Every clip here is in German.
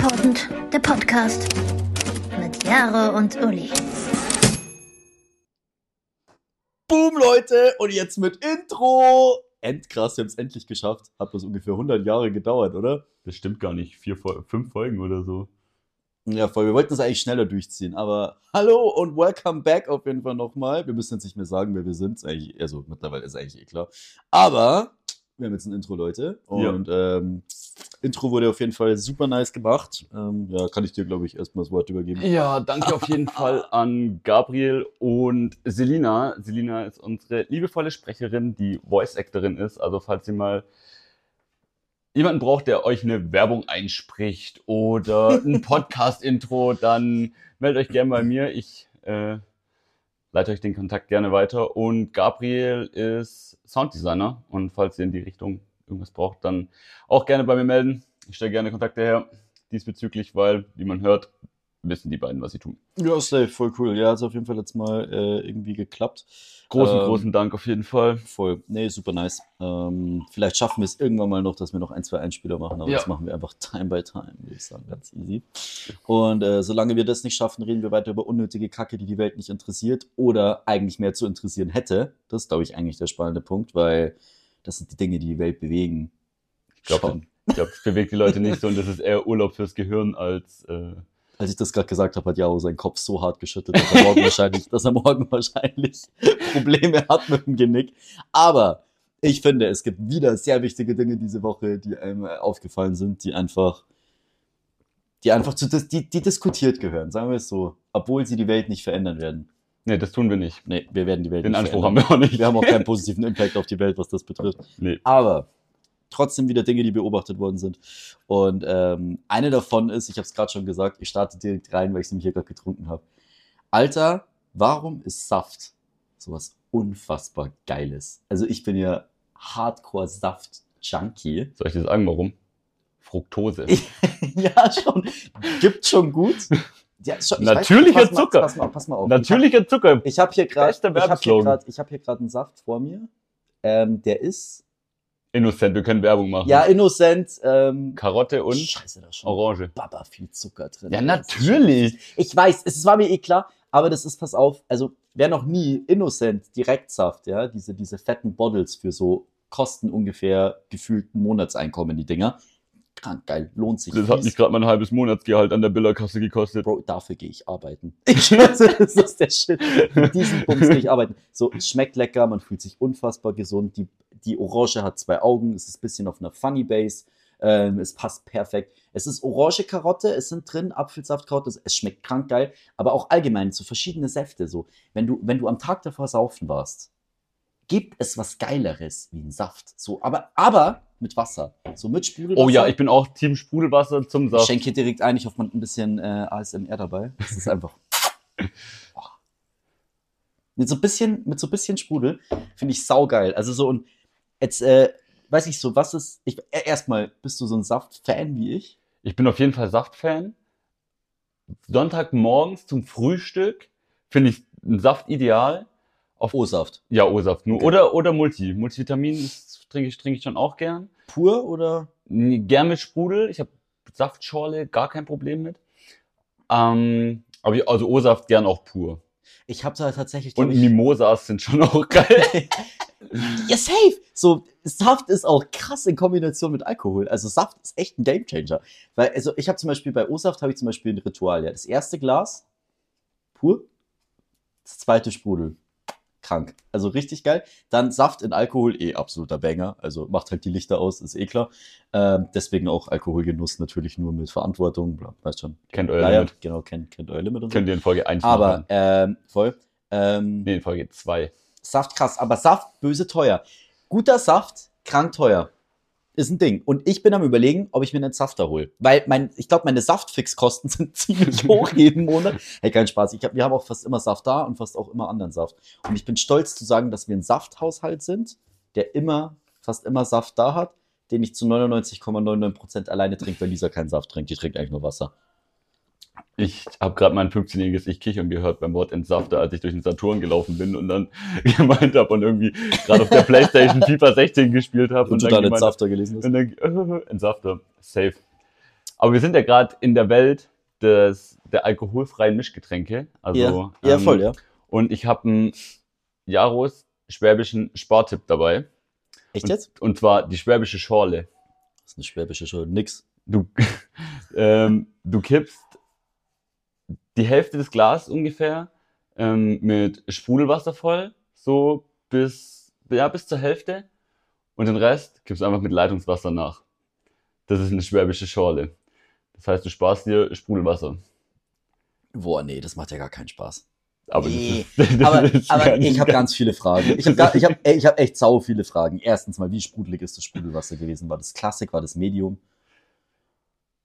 Important, der Podcast mit Jaro und Uli. Boom, Leute! Und jetzt mit Intro! Endkrass, wir haben es endlich geschafft. Hat bloß ungefähr 100 Jahre gedauert, oder? Das stimmt gar nicht. Vier, fünf Folgen oder so. Ja, voll. Wir wollten das eigentlich schneller durchziehen. Aber hallo und welcome back auf jeden Fall nochmal. Wir müssen jetzt nicht mehr sagen, wer wir sind. Also mittlerweile ist eigentlich eh klar. Aber wir haben jetzt ein Intro, Leute. Ja. Und ähm, Intro wurde auf jeden Fall super nice gemacht. Ähm, ja, kann ich dir, glaube ich, erstmal das Wort übergeben. Ja, danke auf jeden Fall an Gabriel und Selina. Selina ist unsere liebevolle Sprecherin, die Voice-Actorin ist. Also falls ihr mal jemanden braucht, der euch eine Werbung einspricht oder ein Podcast-Intro, dann meldet euch gerne bei mir. Ich äh, leite euch den Kontakt gerne weiter. Und Gabriel ist Sounddesigner. Und falls ihr in die Richtung irgendwas braucht, dann auch gerne bei mir melden. Ich stelle gerne Kontakte her diesbezüglich, weil, wie man hört, wissen die beiden, was sie tun. Ja, safe, voll cool. Ja, hat auf jeden Fall jetzt mal äh, irgendwie geklappt. Großen, Ähm, großen Dank auf jeden Fall. Voll. Nee, super nice. Ähm, vielleicht schaffen wir es irgendwann mal noch, dass wir noch ein, zwei Einspieler machen, aber Ja. das machen wir einfach time by time, würde ich sagen. Ganz easy. Und äh, solange wir das nicht schaffen, reden wir weiter über unnötige Kacke, die die Welt nicht interessiert oder eigentlich mehr zu interessieren hätte. Das ist, glaube ich, eigentlich der spannende Punkt, weil das sind die Dinge, die die Welt bewegen. Ich glaube, ich glaub, das bewegt die Leute nicht so und das ist eher Urlaub fürs Gehirn als. Äh, Als ich das gerade gesagt habe, hat Jaro seinen Kopf so hart geschüttet, dass er morgen wahrscheinlich, dass er morgen wahrscheinlich Probleme hat mit dem Genick. Aber ich finde, es gibt wieder sehr wichtige Dinge diese Woche, die einem aufgefallen sind, die einfach, die einfach zu, die, die diskutiert gehören, sagen wir es so, obwohl sie die Welt nicht verändern werden. Nee, das tun wir nicht. Nee, wir werden die Welt Den nicht Anspruch haben verändern. wir auch nicht. Wir haben auch keinen positiven Impact auf die Welt, was das betrifft. Nee. Aber trotzdem wieder Dinge, die beobachtet worden sind. Und ähm, eine davon ist, ich habe es gerade schon gesagt, ich starte direkt rein, weil ich es nämlich hier gerade getrunken habe. Alter, warum ist Saft sowas unfassbar Geiles? Also ich bin ja Hardcore-Saft-Junkie. Soll ich dir sagen, warum? Fructose. ja, schon. Gibt schon gut. Ja, schon, ich Natürlicher pass mal- Zucker. Pass mal, pass mal auf. Natürlicher Zucker. Ich habe hier gerade hab hier gerade einen Saft vor mir. Ähm, der ist Innocent, wir können Werbung machen. ja innocent. Ähm, Karotte und Scheiße, da schon Orange. Baba viel Zucker drin. Ja, natürlich. Ich weiß, es war mir eh klar, aber das ist, pass auf, also wer noch nie Innocent Direktsaft, ja, diese, diese fetten Bottles für so kosten ungefähr gefühlten Monatseinkommen, die Dinger. Krank geil, lohnt sich. Das hat Fies. mich gerade mein halbes Monatsgehalt an der Billerkasse gekostet. Bro, dafür gehe ich arbeiten. Ich das ist der Shit. Mit diesen Bums gehe ich arbeiten. So, es schmeckt lecker, man fühlt sich unfassbar gesund. Die, die Orange hat zwei Augen, es ist ein bisschen auf einer Funny Base. Ähm, es passt perfekt. Es ist orange Karotte, es sind drin Apfelsaft, Karotte, es schmeckt krank geil, aber auch allgemein so verschiedene Säfte. So, wenn du, wenn du am Tag davor saufen warst, gibt es was Geileres wie ein Saft. So, aber, aber mit Wasser. So mit Sprudelwasser. Oh ja, ich bin auch Team Sprudelwasser zum Ich Saft. schenke hier direkt ein, ich hoffe, man hat ein bisschen äh, ASMR dabei. Das ist einfach. Mit so ein bisschen, mit so ein bisschen Sprudel finde ich saugeil. Also so und jetzt, äh, weiß ich so, was ist. Ich, äh, erstmal, bist du so ein Saft-Fan wie ich? Ich bin auf jeden Fall Saftfan. Sonntagmorgens zum Frühstück finde ich einen Saft ideal. Auf O-Saft. ja, O-Saft nur. Okay. Oder, oder Multi. Multivitamin trinke ich, trinke ich schon auch gern. Pur oder? Gern mit Sprudel. Ich habe Saftschorle, gar kein Problem mit. Ähm, aber ich, also O-Saft gern auch pur. Ich habe da tatsächlich. Und ich, Mimosas sind schon auch geil. ja, safe! So, Saft ist auch krass in Kombination mit Alkohol. Also Saft ist echt ein Gamechanger. Weil, also ich habe zum Beispiel bei O-Saft habe ich zum Beispiel ein Ritual, ja. Das erste Glas, pur. Das zweite Sprudel. Krank. Also richtig geil. Dann Saft in Alkohol, eh absoluter Banger. Also macht halt die Lichter aus, ist eh klar. Ähm, deswegen auch Alkoholgenuss natürlich nur mit Verantwortung. Bla, weißt schon. Kennt euer Limit. genau, kennt, kennt euer Limit und so. Könnt ihr in Folge 1 Aber, ähm, voll. Ähm, Nee, in Folge 2. Saft krass, aber Saft böse teuer. Guter Saft, krank teuer. Ist ein Ding. Und ich bin am überlegen, ob ich mir einen Safter hole. Weil mein, ich glaube, meine Saftfixkosten sind ziemlich hoch jeden Monat. Hey, kein Spaß. Ich hab, wir haben auch fast immer Saft da und fast auch immer anderen Saft. Und ich bin stolz zu sagen, dass wir ein Safthaushalt sind, der immer, fast immer Saft da hat, den ich zu 99,99% alleine trinke, weil Lisa keinen Saft trinkt. Die trinkt eigentlich nur Wasser. Ich habe gerade mein 15-jähriges Ich kichern gehört beim Wort Entsafter, als ich durch den Saturn gelaufen bin und dann gemeint habe und irgendwie gerade auf der Playstation FIFA 16 gespielt habe. Und, du dann dann den gemeint Safter gelesen hast. Und dann, äh, Entsafter, safe. Aber wir sind ja gerade in der Welt des, der alkoholfreien Mischgetränke. Also, ja, ja ähm, voll, ja. Und ich habe einen Jaros schwäbischen Spartipp dabei. Echt Und, jetzt? und zwar die schwäbische Schorle. Das ist eine schwäbische Show. Nix. Du, ähm, du kippst die Hälfte des Glas ungefähr ähm, mit Sprudelwasser voll, so bis, ja, bis zur Hälfte. Und den Rest kippst du einfach mit Leitungswasser nach. Das ist eine schwäbische Schorle. Das heißt, du sparst dir Sprudelwasser. Boah, nee, das macht ja gar keinen Spaß. Aber, Nee, das ist, das Aber, ist aber ich habe ganz viele Fragen. Ich habe ich hab, ich hab echt sau viele Fragen. Erstens mal, wie sprudelig ist das Sprudelwasser gewesen? War das Klassik? War das Medium?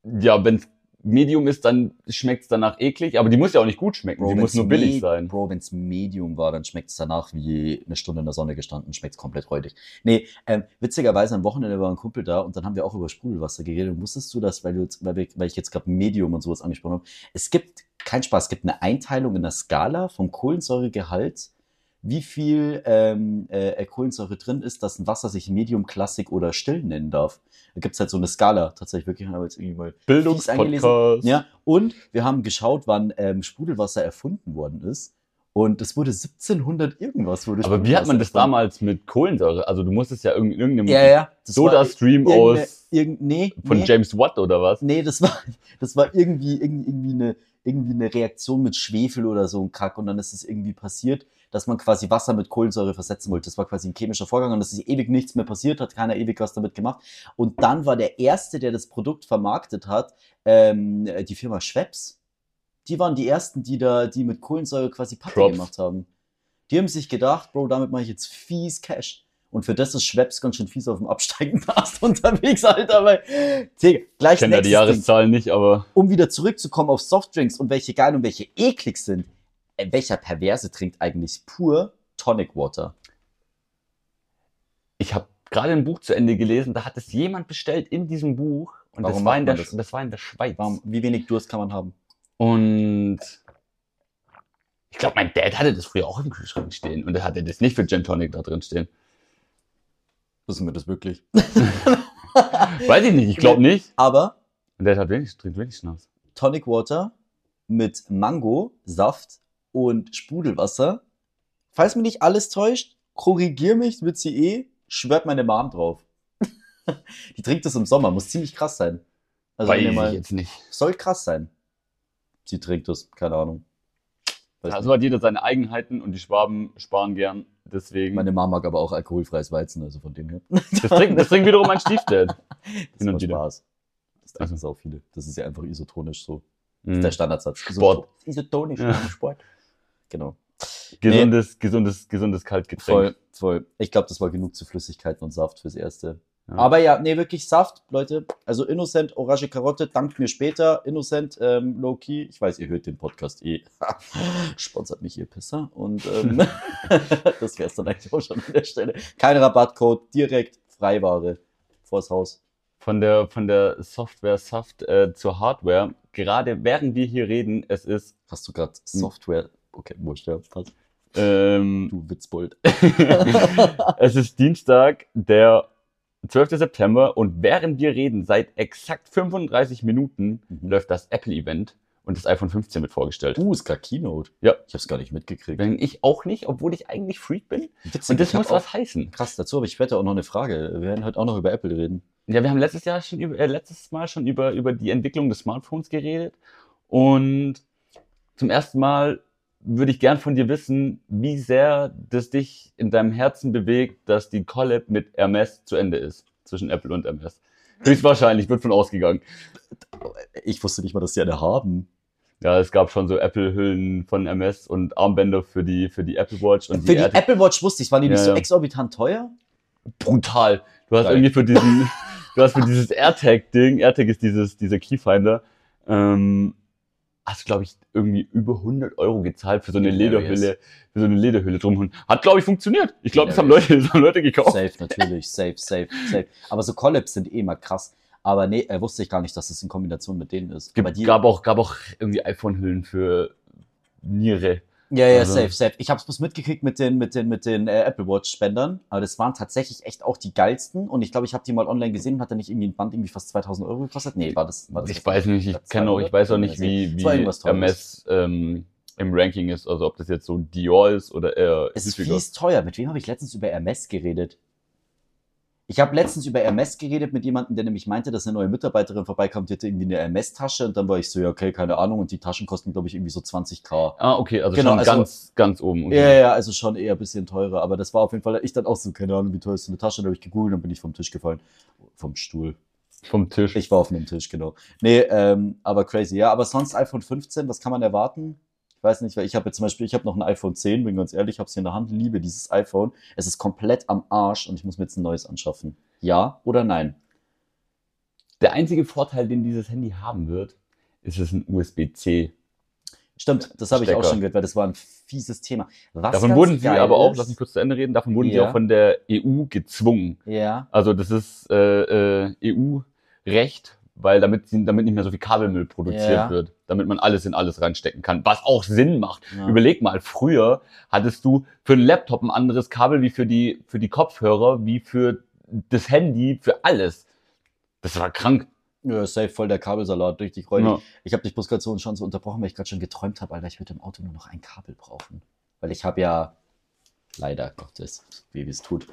Ja, wenn Medium ist, dann schmeckt es danach eklig, aber die muss ja auch nicht gut schmecken, die muss wenn's nur billig sein. Bro, wenn es Medium war, dann schmeckt es danach wie eine Stunde in der Sonne gestanden, schmeckt es komplett räudig. Nee, ähm, witzigerweise am Wochenende war ein Kumpel da und dann haben wir auch über Sprudelwasser geredet. Und wusstest du das, weil, du jetzt, weil, wir, weil ich jetzt gerade Medium und sowas angesprochen habe? Es gibt, kein Spaß, es gibt eine Einteilung in der Skala vom Kohlensäuregehalt, wie viel ähm, äh, Kohlensäure drin ist, dass ein Wasser sich Medium, Klassik oder still nennen darf. Da gibt's halt so eine Skala tatsächlich wirklich, habe jetzt irgendwie mal Bildungspodcast. ja, und wir haben geschaut, wann ähm, Sprudelwasser erfunden worden ist. Und es wurde 1700 irgendwas wurde Aber wie hat man das damals mit Kohlensäure? Also du musstest ja irgend- irgendeinem. Ja, ja. Das Soda-Stream aus Irgend, nee, von nee, James Watt oder was? nee, das war, das war irgendwie, irgendwie, irgendwie, eine, irgendwie eine Reaktion mit Schwefel oder so ein Kack. Und dann ist es irgendwie passiert, dass man quasi Wasser mit Kohlensäure versetzen wollte. Das war quasi ein chemischer Vorgang und es ist ewig nichts mehr passiert, hat keiner ewig was damit gemacht. Und dann war der Erste, der das Produkt vermarktet hat, ähm, die Firma Schweppes. Die waren die Ersten, die da, die mit Kohlensäure quasi Patte Props. gemacht haben. Die haben sich gedacht, Bro, damit mache ich jetzt fies Cash. Und für das ist Schweppes ganz schön fies auf dem absteigenden Ast unterwegs, Alter. Weil, Digga, gleich Ich kenne ja die Ding Jahreszahlen nicht, aber um wieder zurückzukommen auf Softdrinks und welche geil und welche eklig sind. Äh, welcher Perverse trinkt eigentlich pur Tonic Water? ich habe gerade ein Buch zu Ende gelesen, da hat es jemand bestellt in diesem Buch und Warum das war, der, das? das war in der Schweiz. Warum, wie wenig Durst kann man haben? Und ich glaube, mein Dad hatte das früher auch im Kühlschrank stehen und er hatte das nicht für Gin Tonic da drin stehen. Wissen wir das wirklich? Weiß ich nicht, ich glaube nicht. Aber Und der hat wenig, trinkt wenig Schnaps. Tonic Water mit Mango, Saft und Sprudelwasser. Falls mich nicht alles täuscht, korrigier mich, wird sie eh, schwört meine Mom drauf. Die trinkt das im Sommer, muss ziemlich krass sein. Also Weiß ich mal, jetzt nicht. soll krass sein. Sie trinkt das, keine Ahnung. Weiß Also hat jeder seine Eigenheiten und die Schwaben sparen gern. Deswegen. Meine Mama mag aber auch alkoholfreies Weizen, also von dem her. das, trinkt, das trinkt wiederum mein Stiefdad. Das wieder. Spaß. Das trinken Also. auch viele. Das ist ja einfach isotonisch so. Das ist der Standardsatz. Sport. Isotonisch Ja. Sport. Genau. Gesundes, gesundes, gesundes Kaltgetränk. Voll, voll. Ich glaube, das war genug zu Flüssigkeiten und Saft fürs Erste. Ja. Aber ja, nee, wirklich Saft, Leute. Also Innocent, Orange Karotte, dankt mir später. Innocent, ähm, Low Key. Ich weiß, ihr hört den Podcast eh. Sponsert mich, ihr Pisser. Und ähm, das wäre es dann eigentlich auch schon an der Stelle. Kein Rabattcode, direkt Freiware vors Haus. Von der, von der Software Saft äh, zur Hardware. Gerade während wir hier reden, es ist Hast du gerade Software? Okay, wurscht, ja, passt. ähm, Du Witzbold. es ist Dienstag, der 12. September und während wir reden, seit exakt 35 Minuten Mhm. läuft das Apple-Event und das iPhone 15 wird vorgestellt. Uh, ist gerade Keynote. Ja. Ich hab's gar nicht mitgekriegt. Wenn ich auch nicht, obwohl ich eigentlich Freak bin. Witzig, Und das muss was heißen. Krass, dazu habe ich später auch noch eine Frage. Wir werden heute auch noch über Apple reden. Ja, wir haben letztes Jahr schon über, äh, letztes Mal schon über, über die Entwicklung des Smartphones geredet. Und zum ersten Mal würde ich gern von dir wissen, wie sehr das dich in deinem Herzen bewegt, dass die Collab mit Hermes zu Ende ist. Zwischen Apple und Hermes. Höchstwahrscheinlich, wird von ausgegangen. Ich wusste nicht mal, dass die eine haben. Ja, es gab schon so Apple-Hüllen von Hermes und Armbänder für die, für die Apple Watch und Für die AirTags. Apple Watch wusste ich, waren die nicht Ja, so ja. exorbitant teuer? brutal. Du hast Geil. irgendwie für diesen, du hast für dieses AirTag-Ding, AirTag ist dieses, dieser Keyfinder, ähm, hast glaube ich irgendwie über 100 Euro gezahlt für so eine. Lederhülle, für so eine Lederhülle drum. Hat glaube ich funktioniert. Ich glaube, das haben. Leute, das haben Leute gekauft. Safe, natürlich, safe, safe, safe. Aber so Collabs sind eh immer krass. Aber nee, äh, wusste ich gar nicht, dass das in Kombination mit denen ist. Aber Gibt, die, gab auch, gab auch irgendwie iPhone-Hüllen für Niere. Ja, ja, Also- safe, safe. Ich habe es bloß mitgekriegt mit den, mit den, mit den äh, Apple Watch Spendern, aber das waren tatsächlich echt auch die geilsten. Und ich glaube, ich habe die mal online gesehen und hat da nicht irgendwie ein Band irgendwie fast 2000 Euro gekostet? Nee, war das? War das Ich weiß nicht, ich kenne auch, ich weiß auch nicht, wie, wie. Hermes ähm, im Ranking ist, also ob das jetzt so Dior ist oder eher Es ist fies teuer. Mit wem habe ich letztens über Hermes geredet? Ich habe letztens über Hermes geredet mit jemandem, der nämlich meinte, dass eine neue Mitarbeiterin vorbeikam, die hatte irgendwie eine Hermes-Tasche und dann war ich so, ja, okay, keine Ahnung, und die Taschen kosten, glaube ich, irgendwie so 20k. Ah, okay, also Genau, schon also- ganz, ganz oben. Okay. Ja, ja, also schon eher ein bisschen teurer, aber das war auf jeden Fall, ich dann auch so, keine Ahnung, wie teuer ist so eine Tasche, da habe ich gegoogelt, dann bin ich vom Tisch gefallen. Vom Stuhl. Vom Tisch. Ich war auf einem Tisch, genau. Nee, ähm, aber crazy, ja, aber sonst iPhone 15, was kann man erwarten? Ich weiß nicht, weil ich habe jetzt zum Beispiel, ich habe noch ein iPhone 10, bin ganz ehrlich, ich habe es hier in der Hand, liebe dieses iPhone. Es ist komplett am Arsch und ich muss mir jetzt ein neues anschaffen. Ja oder nein? Der einzige Vorteil, den dieses Handy haben wird, ist es ein USB-C. Stimmt, das habe ich auch schon gehört, weil das war ein fieses Thema. Was Davon wurden sie aber auch, lass mich kurz zu Ende reden, davon wurden sie Ja. auch von der EU gezwungen. Ja, Also das ist äh, äh, EU-Recht, weil damit, damit nicht mehr so viel Kabelmüll produziert Ja. wird, damit man alles in alles reinstecken kann, was auch Sinn macht. ja. Überleg mal, früher hattest du für einen Laptop ein anderes Kabel wie für die, für die Kopfhörer, wie für das Handy, für alles. Das war krank. ja, safe voll der Kabelsalat, richtig räudig. Ja. Ich habe dich bloß gerade so schon so unterbrochen, weil ich gerade schon geträumt habe, Alter, ich würde im Auto nur noch ein Kabel brauchen. Weil ich habe ja, leider Gottes, wie es tut,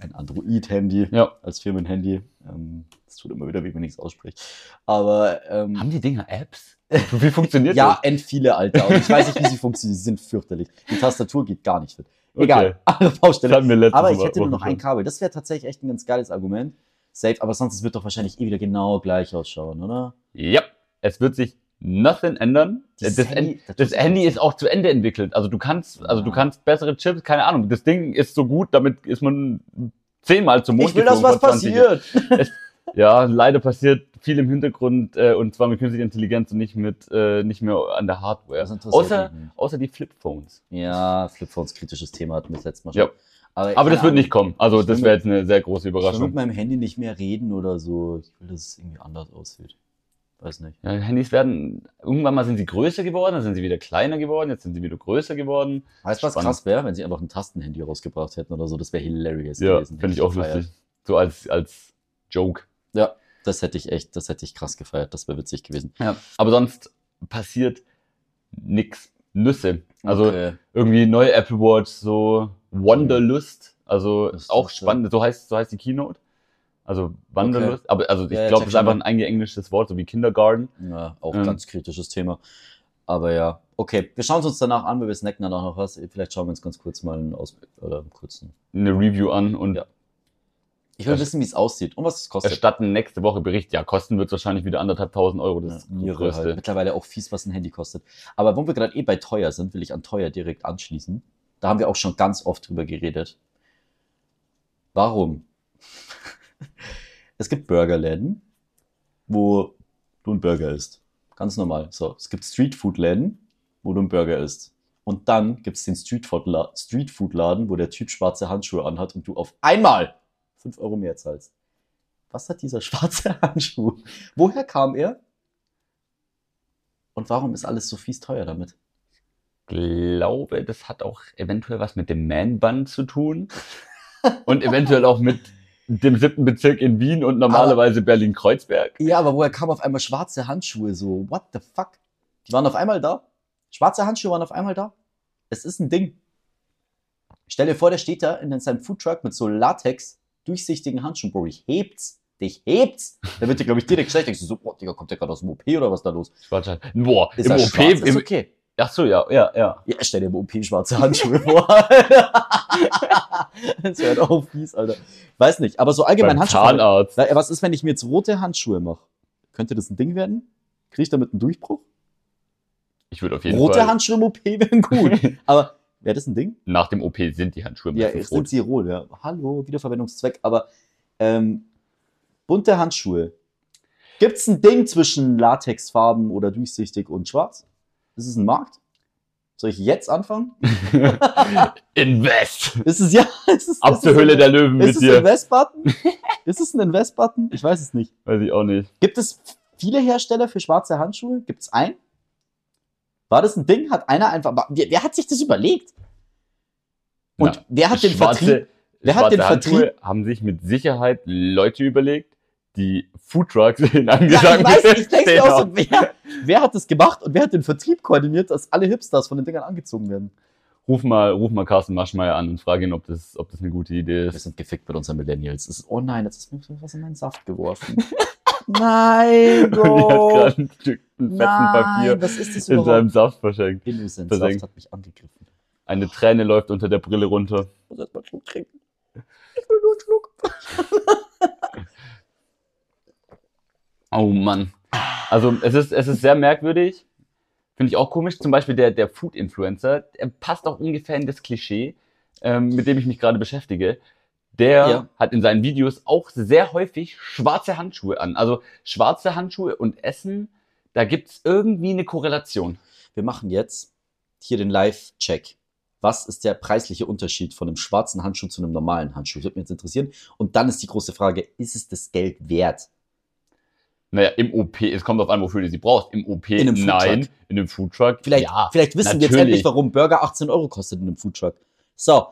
ein Android-Handy Ja. als Firmenhandy. Ähm, Das tut immer wieder, wie man nichts ausspricht. Aber ähm, Haben die Dinger Apps? Wie funktioniert ja, das? end viele, Alter. Und ich weiß nicht, wie sie funktionieren. Sie sind fürchterlich. Die Tastatur geht gar nicht fit. Egal, Okay. Das Baustelle. Aber ich hätte nur noch ein. Kabel. Das wäre tatsächlich echt ein ganz geiles Argument. Safe, aber sonst wird doch wahrscheinlich eh wieder genau gleich ausschauen, oder? Ja, es wird sich nothing ändern. Dieses das, Handy, das das Handy ist auch zu Ende entwickelt. Also du kannst, also du Ah. kannst bessere Chips, keine Ahnung. Das Ding ist so gut, damit ist man zehnmal zum Mond Ich will, dass was geflogen vor 20 Jahren. passiert. Ja, leider passiert viel im Hintergrund äh, und zwar mit künstlicher Intelligenz und nicht mit äh, nicht mehr an der Hardware. Das Außer, außer die Flipphones. Ja, Flipphones kritisches Thema hatten wir das letzte Mal schon. Ja. Aber, Aber das wird Ahnung. nicht kommen. Also das wäre jetzt eine sehr große Ich will mit Überraschung. meinem Handy nicht mehr reden oder so. Ich will, dass es irgendwie anders aussieht. Weiß nicht. Ja, Handys werden irgendwann mal sind sie größer geworden, dann sind sie wieder kleiner geworden, jetzt sind sie wieder größer geworden. Weißt du, was Spannend. krass wäre, wenn sie einfach ein Tastenhandy rausgebracht hätten oder so? Das wäre hilarious Ja, gewesen. finde ich auch gefeiert. lustig. So als als Joke. Ja, das hätte ich echt, das hätte ich krass gefeiert. Das wäre witzig gewesen. Ja. Aber sonst passiert nix. Nüsse. Also Okay. irgendwie neue Apple Watch, so Wanderlust. Also auch spannend. So heißt, so heißt die Keynote. Also Wanderlust. Aber also ich Ja, glaube, das ist einfach ein eingeenglisches Wort, so wie Kindergarten. Ja, auch Ähm. ganz kritisches Thema. Aber ja, okay. Wir schauen es uns danach an, weil wir snacken danach noch was. Vielleicht schauen wir uns ganz kurz mal einen Aus oder einen kurzen. Eine Review an und Ja. Ich will wissen, wie es aussieht und was es kostet. erstatten nächste Woche Bericht. Ja, kosten wird wahrscheinlich wieder anderthalb tausend Euro. Das Ja, größte. halt. Mittlerweile auch fies, was ein Handy kostet. Aber wo wir gerade eh bei teuer sind, will ich an teuer direkt anschließen. Da haben wir auch schon ganz oft drüber geredet. Warum? es gibt Burgerläden, wo du einen Burger isst. Ganz normal. So, es gibt Streetfood-Läden, wo du einen Burger isst. Und dann gibt es den Streetfood-La- Streetfood-Laden, wo der Typ schwarze Handschuhe anhat und du auf einmal 5 Euro mehr zahlst. Was hat dieser schwarze Handschuh? Woher kam er? Und warum ist alles so fies teuer damit? glaube, das hat auch eventuell was mit dem Man-Bun zu tun. und eventuell auch mit dem siebten Bezirk in Wien und normalerweise Berlin-Kreuzberg. Ja, aber woher kamen auf einmal schwarze Handschuhe? So, what the fuck? Die waren auf einmal da. Schwarze Handschuhe waren auf einmal da. Es ist ein Ding. Stell dir vor, der steht da in seinem Foodtruck mit so Latex, durchsichtigen Handschuhen. Bro, ich hebt's. Dich hebt's. Da wird dir, glaube ich, direkt schlecht. Denkst du so, boah, Digga, kommt der gerade aus dem OP oder was ist da los? Schwarz- Boah, Ist im OP, schwarz? Ist im, okay. Ach so, ja, ja, ja. Ja, stell dir im OP schwarze Handschuhe vor. das wäre doch auch fies, Alter. Weiß nicht, aber so allgemein Beim Handschuhe. Zahnarzt. Na, Was ist, wenn ich mir jetzt rote Handschuhe mache? Könnte das ein Ding werden? Kriege ich damit einen Durchbruch? Ich würde auf jeden Rote Fall. Handschuhe im OP wären gut. Aber wäre das ein Ding? Nach dem OP sind die Handschuhe Ja, meistens sind rot. sie rot, ja. Hallo, Wiederverwendungszweck. Aber ähm, bunte Handschuhe. Gibt es ein Ding zwischen Latexfarben oder durchsichtig und schwarz? Ist es ein Markt? Soll ich jetzt anfangen? Invest! Ist es ja? Ist es, Ab ist zur es Höhle ein- der Löwen Ist mit es ein dir. Invest-Button? ist es ein Invest-Button? Ich weiß es nicht. Weiß ich auch nicht. Gibt es viele Hersteller für schwarze Handschuhe? Gibt es einen? War das ein Ding? Hat einer einfach. Wer, wer hat sich das überlegt? Und Na, wer hat den schwarze, Vertrieb? Wer hat den schwarze Handschuhe Vertrieb? haben sich mit Sicherheit Leute überlegt, die Foodtrucks in Ja, ich weiß, ich denke auch so, wer, wer hat das gemacht und wer hat den Vertrieb koordiniert, dass alle Hipsters von den Dingern angezogen werden? Ruf mal, ruf mal Carsten Maschmeyer an und frage ihn, ob das, ob das eine gute Idee Wir ist. sind gefickt mit unseren Millennials. Ist, oh nein, jetzt ist mir was in meinen Saft geworfen. nein, Und er hat Bro. gerade ein Stück einen fetzen Papier was ist das in seinem? Saft verschenkt. Innocent Versenkt. Saft hat mich angegriffen. Eine Träne läuft unter der Brille runter. Ich muss erst mal einen Schluck trinken. Ich will nur einen Schluck. Oh Mann. Also es ist, es ist sehr merkwürdig. Finde ich auch komisch. Zum Beispiel der, der Food-Influencer, der passt auch ungefähr in das Klischee, ähm, mit dem ich mich gerade beschäftige. Der Ja. hat in seinen Videos auch sehr häufig schwarze Handschuhe an. Also schwarze Handschuhe und Essen, da gibt's irgendwie eine Korrelation. Wir machen jetzt hier den Live-Check. Was ist der preisliche Unterschied von einem schwarzen Handschuh zu einem normalen Handschuh? Das würde mich jetzt interessieren. Und dann ist die große Frage, ist es das Geld wert? Naja, im OP, es kommt auf an, wofür du sie brauchst. Im OP, In einem nein. In einem Foodtruck, Vielleicht, ja. vielleicht wissen wir jetzt natürlich. endlich, warum Burger 18 Euro kostet in einem Foodtruck. So,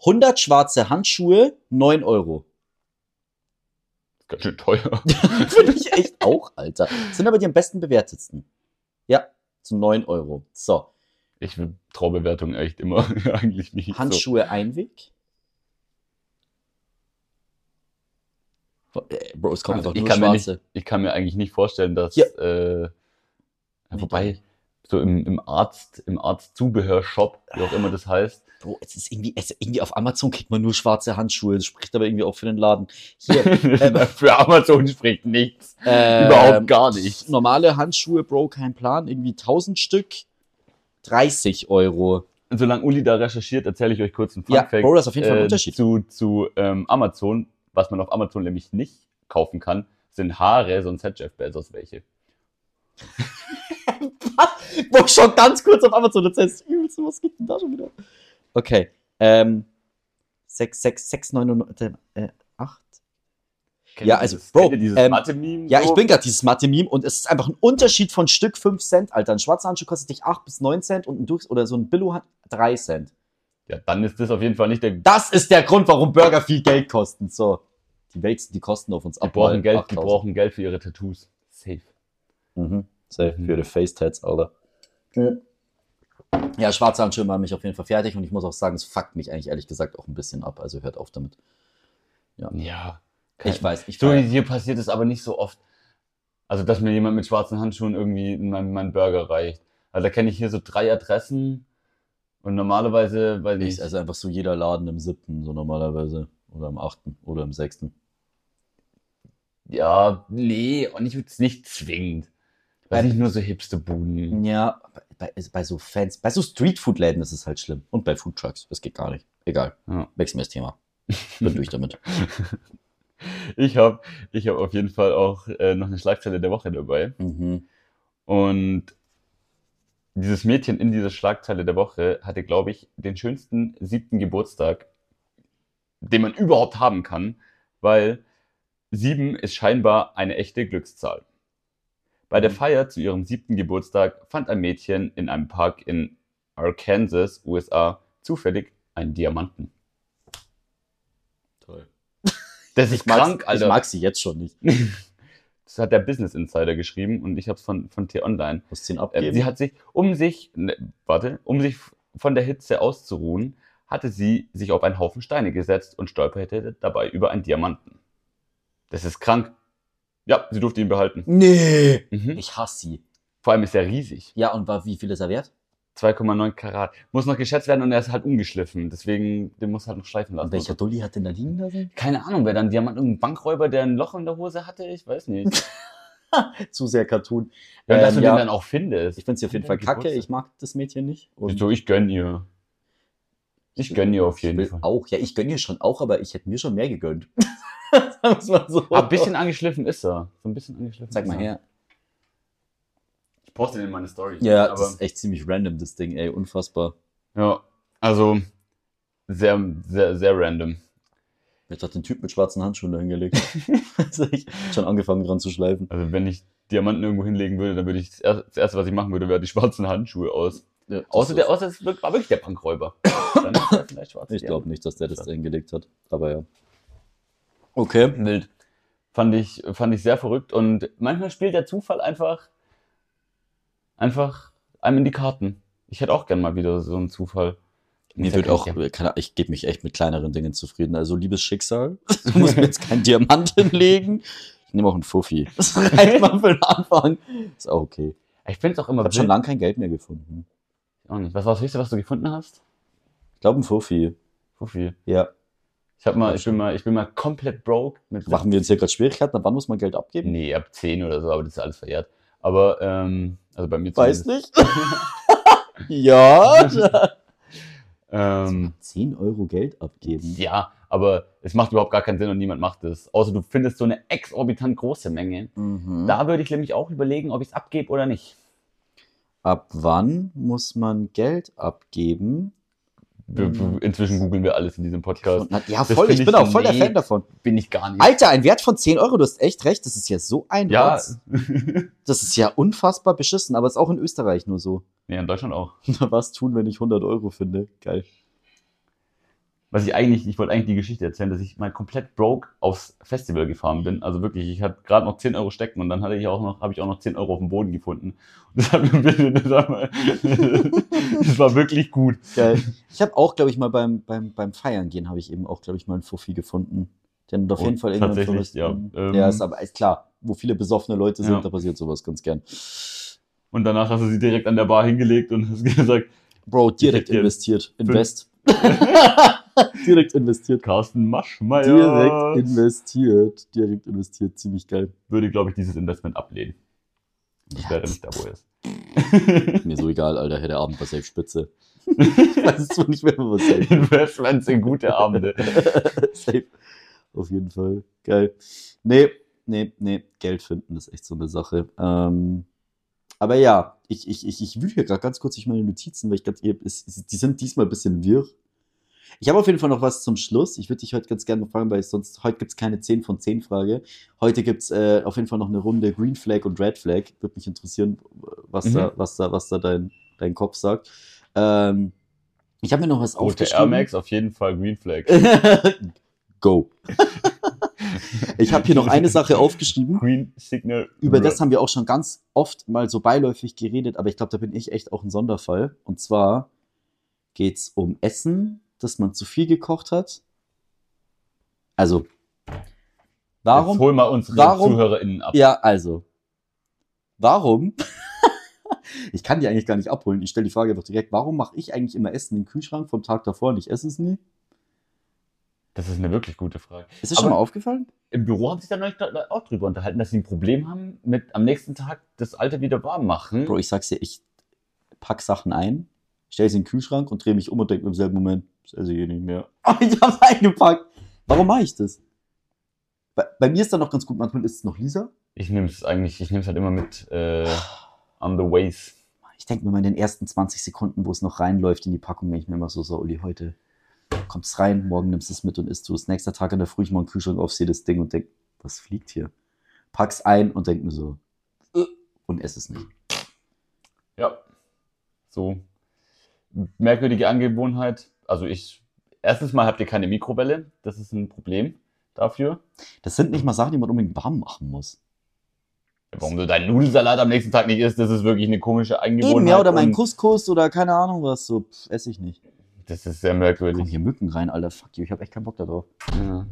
100 schwarze Handschuhe, 9 Euro. Ganz schön teuer. Finde ich echt auch, Alter. Sind aber die am besten bewertetsten. Ja, zu 9 Euro. So, Ich will Traubewertung echt immer eigentlich nicht. So. Handschuhe Einweg. Bro, es kommt Also ich nur kann mir schwarze. Ich kann mir eigentlich nicht vorstellen, dass Hier. äh, ja, wobei so im, im Arzt, im Arztzubehörshop, wie auch immer das heißt, Bro, es ist irgendwie, es, irgendwie auf Amazon kriegt man nur schwarze Handschuhe. Das spricht aber irgendwie auch für den Laden. Hier, ähm, für Amazon spricht nichts. ähm, Überhaupt gar nicht. Normale Handschuhe, Bro, kein Plan. Irgendwie 1000 Stück, 30 Euro. Solange Uli da recherchiert, erzähle ich euch kurz einen Ja, Funfact Bro, das ist auf jeden Fall ein Unterschied. zu, zu ähm, Amazon. Was man auf Amazon nämlich nicht kaufen kann, sind Haare, sonst hat Jeff Bezos welche. Bro, schon ganz kurz auf Amazon. Das heißt, übelst, was geht denn da schon wieder? Okay, ähm, 6, 6, 6, 9, äh, 8. Kennt Ja, also, dieses, Bro, dieses ähm, Mathe-Meme? Ja, ich bin gerade dieses Mathe-Meme und es ist einfach ein Unterschied von Stück 5 Cent, Alter. Ein schwarzer Handschuh kostet dich 8 bis 9 Cent und ein Durchs oder so ein Billo 3 Cent. Ja, dann ist das auf jeden Fall nicht der. Das ist der Grund, warum Burger viel Geld kosten. So. Die wälzen die Kosten auf uns Die ab. brauchen mal Geld, die 8000. brauchen Geld für ihre Tattoos. Safe. Mhm. Safe Mhm. für die Face-Tats, Alter. Ja, schwarze Handschuhe machen mich auf jeden Fall fertig und ich muss auch sagen, es fuckt mich eigentlich ehrlich gesagt auch ein bisschen ab. Also hört auf damit. Ja. Ich weiß, ich So, hier passiert es aber nicht so oft. Also, dass mir jemand mit schwarzen Handschuhen irgendwie in meinen mein Burger reicht. Also, da kenne ich hier so drei Adressen. Und normalerweise, weil ich, also einfach so jeder Laden im siebten, so normalerweise. Oder im achten oder im sechsten. Ja, nee, und ich würde es nicht zwingend. Weil Bei- nicht nur so hipste Buden. Ja, bei, bei so Fans, bei so Streetfood-Läden ist es halt schlimm. Und bei Foodtrucks, das geht gar nicht. Egal. Ja. Wechseln wir das Thema. Bin durch damit. Ich habe ich hab auf jeden Fall auch äh, noch eine Schlagzeile der Woche dabei. Mhm. Und dieses Mädchen in dieser Schlagzeile der Woche hatte, glaube ich, den schönsten siebten Geburtstag, den man überhaupt haben kann, weil sieben ist scheinbar eine echte Glückszahl. Bei der Mhm. Feier zu ihrem siebten Geburtstag fand ein Mädchen in einem Park in Arkansas, USA, zufällig einen Diamanten. Toll. Das ist Ich krank, ich Alter. mag sie jetzt schon nicht. Das hat der Business Insider geschrieben und ich habe es von, von T-Online. Muss den Äh, abgeben. Sie hat sich, um sich, ne, warte, um sich von der Hitze auszuruhen, hatte sie sich auf einen Haufen Steine gesetzt und stolperte dabei über einen Diamanten. Das ist krank. Ja, sie durfte ihn behalten. nee. Mhm. Ich hasse sie. Vor allem ist er riesig. Ja, und war, wie viel ist er wert? 2,9 Karat. Muss noch geschätzt werden und er ist halt ungeschliffen. Deswegen, den muss halt noch schleifen lassen. Und welcher Dulli hat denn da liegen lassen? Keine Ahnung, wer dann Diamant, irgendein Bankräuber, der ein Loch in der Hose hatte? Ich weiß nicht. Zu sehr Cartoon. Ja, und dass Ähm, du ja. den dann auch findest. Ich finde sie auf jeden Fall kacke. Ich mag das Mädchen nicht. Und so, ich gönn ihr. Ich gönn ihr auf ich jeden will Fall. auch. Ja, ich gönne ihr schon auch, aber ich hätte mir schon mehr gegönnt. Sagen mal so. Ah, ein bisschen angeschliffen ist er. So ein bisschen angeschliffen. Zeig mal er. her. Ich poste den in meine Story. Ja, das aber ist echt ziemlich random, das Ding, ey. Unfassbar. ja, also sehr, sehr, sehr random. Jetzt hat den Typ mit schwarzen Handschuhen da hingelegt. also ich schon angefangen dran zu schleifen. Also wenn ich Diamanten irgendwo hinlegen würde, dann würde ich das erste, das erste was ich machen würde, wäre die schwarzen Handschuhe aus. Ja, das Außer, der, außer es war wirklich der Bankräuber. Dann ist vielleicht schwarz. Ich glaube nicht, dass der das Schade. drin gelegt hat. Aber ja. Okay. Wild. Fand ich, fand ich sehr verrückt. Und manchmal spielt der Zufall einfach, einfach einem in die Karten. Ich hätte auch gern mal wieder so einen Zufall. Mir wird kann auch, ich keine, ich gebe mich echt mit kleineren Dingen zufrieden. Also, liebes Schicksal, du musst mir jetzt kein Diamant hinlegen. Ich nehme auch einen Fuffi. Das reicht mal für den Anfang. Ist auch okay. Ich finde es auch Ich immer habe schon lange kein Geld mehr gefunden. Auch nicht. Was war das höchste, was du gefunden hast? Ich glaube, ein Fuffi. Fuffi. Ja. Ich hab mal, ich bin mal, ich bin mal komplett broke mit Machen wir uns hier gerade Schwierigkeiten? Ab wann muss man Geld abgeben? Nee, ab 10 oder so, aber das ist alles verjährt. Aber, ähm, also bei mir Weiß nicht. ja. Ähm, 10 Euro Geld abgeben. ja, aber es macht überhaupt gar keinen Sinn und niemand macht es. Außer du findest so eine exorbitant große Menge. Mhm. Da würde ich nämlich auch überlegen, ob ich es abgebe oder nicht. Ab wann muss man Geld abgeben? Mhm. Inzwischen googeln wir alles in diesem Podcast. Na, Ja, voll. Ich find bin ich- auch voll der nee. Fan davon. Bin ich gar nicht. Alter, ein Wert von 10 Euro, du hast echt recht. Das ist ja so ein ja, Rotz. Das ist ja unfassbar beschissen, aber ist auch in Österreich nur so. nee, in Deutschland auch. Was tun, wenn ich 100 Euro finde? Geil. Was ich eigentlich, ich wollte eigentlich die Geschichte erzählen, dass ich mal komplett broke aufs Festival gefahren bin. Also wirklich, ich hatte gerade noch 10 Euro stecken und dann hatte ich auch noch, habe ich auch noch 10 Euro auf dem Boden gefunden. Und das hat mir das war, wirklich gut. Geil. Ich habe auch, glaube ich, mal beim, beim, beim Feiern gehen, habe ich eben auch, glaube ich, mal einen Fuffi gefunden. Den auf Oh, jeden Fall irgendwann tatsächlich, ja. Mhm. Ähm, ja, ist aber ist klar, wo viele besoffene Leute sind, Ja. da passiert sowas ganz gern. Und danach hast du sie direkt an der Bar hingelegt und hast gesagt, Bro, direkt investiert. Invest. direkt investiert. Carsten Maschmeyer Direkt investiert. Direkt investiert. Ziemlich geil. würde, glaube ich, dieses Investment ablehnen. Das wäre nicht da, wo er ist. Mir so egal, Alter. Herr der Abend war safe spitze. ich weiß zwar nicht mehr, was safe. Investments in gute Abende. safe. Auf jeden Fall. Geil. Nee, nee, nee. Geld finden ist echt so eine Sache. Ähm, aber ja, ich, ich, ich, ich wühle hier gerade ganz kurz durch meine Notizen, weil ich ganz, die sind diesmal ein bisschen wirr. Ich habe auf jeden Fall noch was zum Schluss. Ich würde dich heute ganz gerne mal fragen, weil sonst heute gibt es keine 10 von 10 Frage. Heute gibt es äh, auf jeden Fall noch eine Runde Green Flag und Red Flag. Würde mich interessieren, was Mhm. da, was da, was da dein, dein Kopf sagt. Ähm, ich habe mir noch was Air aufgeschrieben. Max, auf jeden Fall Green Flag. Go. ich habe hier noch eine Sache aufgeschrieben. Green Signal. Über Red. das haben wir auch schon ganz oft mal so beiläufig geredet, aber ich glaube, da bin ich echt auch ein Sonderfall. Und zwar geht's um Essen, das man zu viel gekocht hat. Also, Jetzt warum? hol mal unsere warum- ZuhörerInnen ab. Ja, also, warum? ich kann die eigentlich gar nicht abholen. Ich stelle die Frage einfach direkt. Warum mache ich eigentlich immer Essen den Kühlschrank vom Tag davor und ich esse es nie? Das ist eine wirklich gute Frage. Ist es schon mal aufgefallen? Im Büro haben sich dann auch drüber unterhalten, dass sie ein Problem haben mit am nächsten Tag das Alte wieder warm machen. Bro, ich sag's dir, ich pack Sachen ein, stell sie in den Kühlschrank und drehe mich um und denke mir im selben Moment, das esse ich eh nicht mehr. Oh, ich hab's eingepackt. Warum mache ich das? Bei, bei mir ist dann noch ganz gut, manchmal ist es noch Lisa. Ich nehme es eigentlich, ich nehme es halt immer mit äh, on the ways. Ich denke mir mal in den ersten 20 Sekunden, wo es noch reinläuft in die Packung, denke ich mir immer so, so, Uli, heute kommt's rein, morgen nimmst du es mit und isst du es. Nächster Tag in der Früh, ich mal den Kühlschrank auf, sehe das Ding und denk, was fliegt hier? Pack's ein und denk mir so, und esse es nicht. Ja. So. Merkwürdige Angewohnheit. Also ich, erstens mal habt ihr keine Mikrowelle. Das ist ein Problem dafür. Das sind nicht mal Sachen, die man unbedingt warm machen muss. Warum du deinen Nudelsalat am nächsten Tag nicht isst, das ist wirklich eine komische Angewohnheit. Eben, ja, oder mein Couscous oder keine Ahnung was, so, pff, esse ich nicht. Das ist sehr Kommen merkwürdig. hier Mücken rein, Alter, fuck you, ich habe echt keinen Bock da drauf. Ja.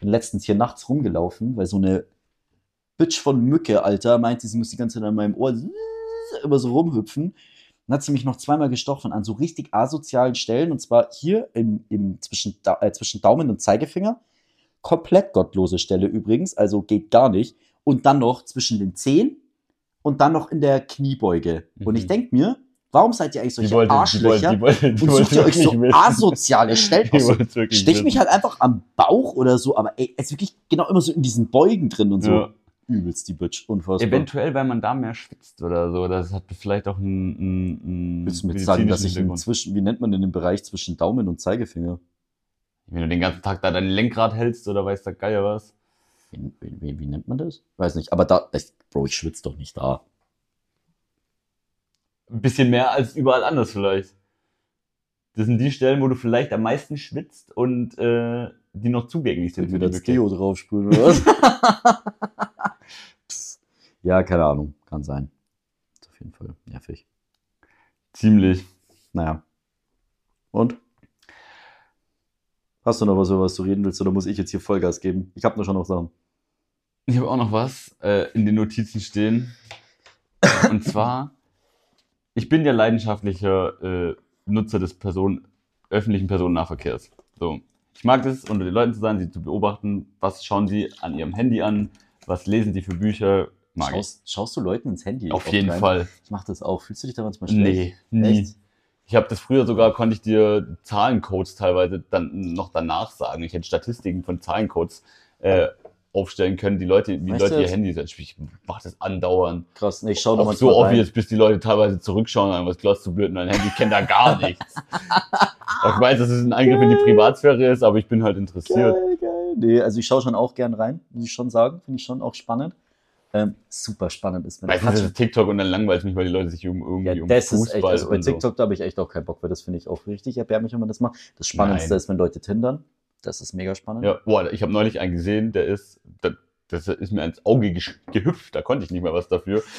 bin letztens hier nachts rumgelaufen, weil so eine Bitch von Mücke, Alter, meinte, sie muss die ganze Zeit an meinem Ohr immer so rumhüpfen. Dann hat sie mich noch zweimal gestochen an so richtig asozialen Stellen. Und zwar hier im, im zwischen, äh, zwischen Daumen und Zeigefinger. Komplett gottlose Stelle übrigens, also geht gar nicht. Und dann noch zwischen den Zehen und dann noch in der Kniebeuge. Und Mhm. ich denk mir, warum seid ihr eigentlich Die solche wollte, die Arschlöcher? wollte, die wollte, die und wollte sucht ihr euch so wissen. asoziale Stellen Die aus? Wollte Stich mich halt einfach am Bauch oder so, aber ey, es ist wirklich genau immer so in diesen Beugen drin und so. Ja. Übelst die Bitch, unfassbar. Eventuell, weil man da mehr schwitzt oder so. Das hat vielleicht auch einen, einen Willst du mir jetzt sagen, dass ich inzwischen, wie nennt man denn den Bereich zwischen Daumen und Zeigefinger? Wenn du den ganzen Tag da dein Lenkrad hältst oder weiß der Geier was. Wie, wie, wie nennt man das? Weiß nicht. Aber da, ich, Bro, ich schwitze doch nicht da. Ein bisschen mehr als überall anders vielleicht. Das sind die Stellen, wo du vielleicht am meisten schwitzt und äh, die noch zugänglich sind. Wieder die das. Deo draufsprühen oder was? Ja, keine Ahnung. Kann sein. Ist auf jeden Fall nervig. Ziemlich. Naja. Und? Hast du noch was, über was du reden willst, oder muss ich jetzt hier Vollgas geben? Ich habe nur schon noch Sachen. Ich habe auch noch was äh, in den Notizen stehen. Und zwar, ich bin ja leidenschaftlicher äh, Nutzer des Person öffentlichen Personennahverkehrs. So. Ich mag es, unter den Leuten zu sein, sie zu beobachten, was schauen sie an ihrem Handy an, was lesen sie für Bücher. Mag Schaust, schaust du Leuten ins Handy? Auf jeden rein? Fall. Ich mach das auch. Fühlst du dich da manchmal schlecht? Nee, nie. Echt? Ich habe das früher sogar, konnte ich dir Zahlencodes teilweise dann noch danach sagen. Ich hätte Statistiken von Zahlencodes äh, aufstellen können, die Leute, wie Weißt Leute ihr? Handy sind. Ich mache das andauernd. Krass. Nee, ich schau da Auch manchmal so obvious, bis die Leute teilweise zurückschauen, was glotzt du blöd in dein Handy, ich kenne da gar nichts. Ich weiß, dass es ein Eingriff in die Privatsphäre ist, aber ich bin halt interessiert. Geil, geil. Nee, also ich schaue schon auch gern rein, muss ich schon sagen. Finde ich schon auch spannend. Ähm, super spannend ist, wenn Meistens ist es TikTok und dann langweilt mich, weil die Leute sich um, irgendwie Ja, um das Fußball ist echt, also bei und so. TikTok, da habe ich echt auch keinen Bock, weil das finde ich auch richtig erbärmlich, wenn man das macht. Das Spannendste Nein. ist, wenn Leute tindern. Das ist mega spannend. Ja, boah, ich habe neulich einen gesehen, der ist, das, das ist mir ans Auge gesch- gehüpft, da konnte ich nicht mehr was dafür.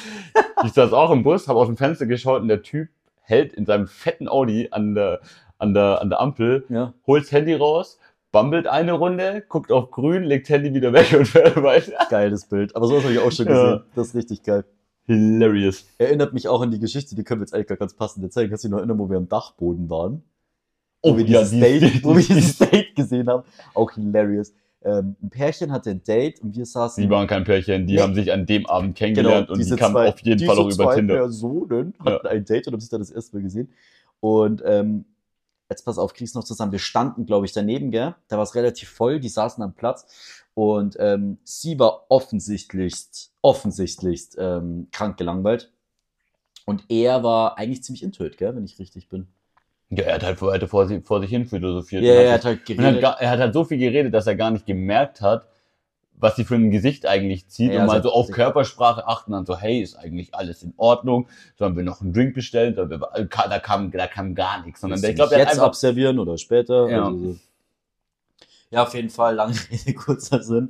Ich saß auch im Bus, habe aus dem Fenster geschaut und der Typ hält in seinem fetten Audi an der, an der, an der Ampel, Ja. holt das Handy raus, bambelt eine Runde, guckt auf grün, legt Handy wieder weg und fährt weiter. Geiles Bild. Aber sowas habe ich auch schon Ja. gesehen. Das ist richtig geil. Hilarious. Erinnert mich auch an die Geschichte, die können wir jetzt eigentlich gar ganz passend erzählen. Kannst du dich noch erinnern, wo wir am Dachboden waren? Oh, wo wir ja, dieses, die- Date, die- wo wir die- dieses Date gesehen haben. Auch hilarious. Ähm, ein Pärchen hatte ein Date und wir saßen. Die waren kein Pärchen, die Nee. haben sich an dem Abend kennengelernt und die kamen zwei- auf jeden Fall auch über zwei Tinder. Personen hatten ein Date und haben sich da das erste Mal gesehen. Und ähm, jetzt pass auf, krieg's noch zusammen. Wir standen, glaube ich, daneben, gell? Da war es relativ voll, die saßen am Platz und ähm, sie war offensichtlichst, offensichtlichst ähm, krank gelangweilt. Und er war eigentlich ziemlich intuit, gell, wenn ich richtig bin. Ja, er hat halt vor, hat vor, sich, vor sich hin philosophiert. Ja, er hat hat halt er hat, geredet. gar, er hat halt so viel geredet, dass er gar nicht gemerkt hat, was sie für ein Gesicht eigentlich zieht Ja, und mal also- so auf Körpersprache achten und so, hey, ist eigentlich alles in Ordnung? Sollen wir noch einen Drink bestellen? Wir, da kam, da kam gar nichts. Sondern ich glaube, jetzt einfach, abservieren oder später. Ja. Also so. ja, auf jeden Fall, lange Rede, kurzer Sinn.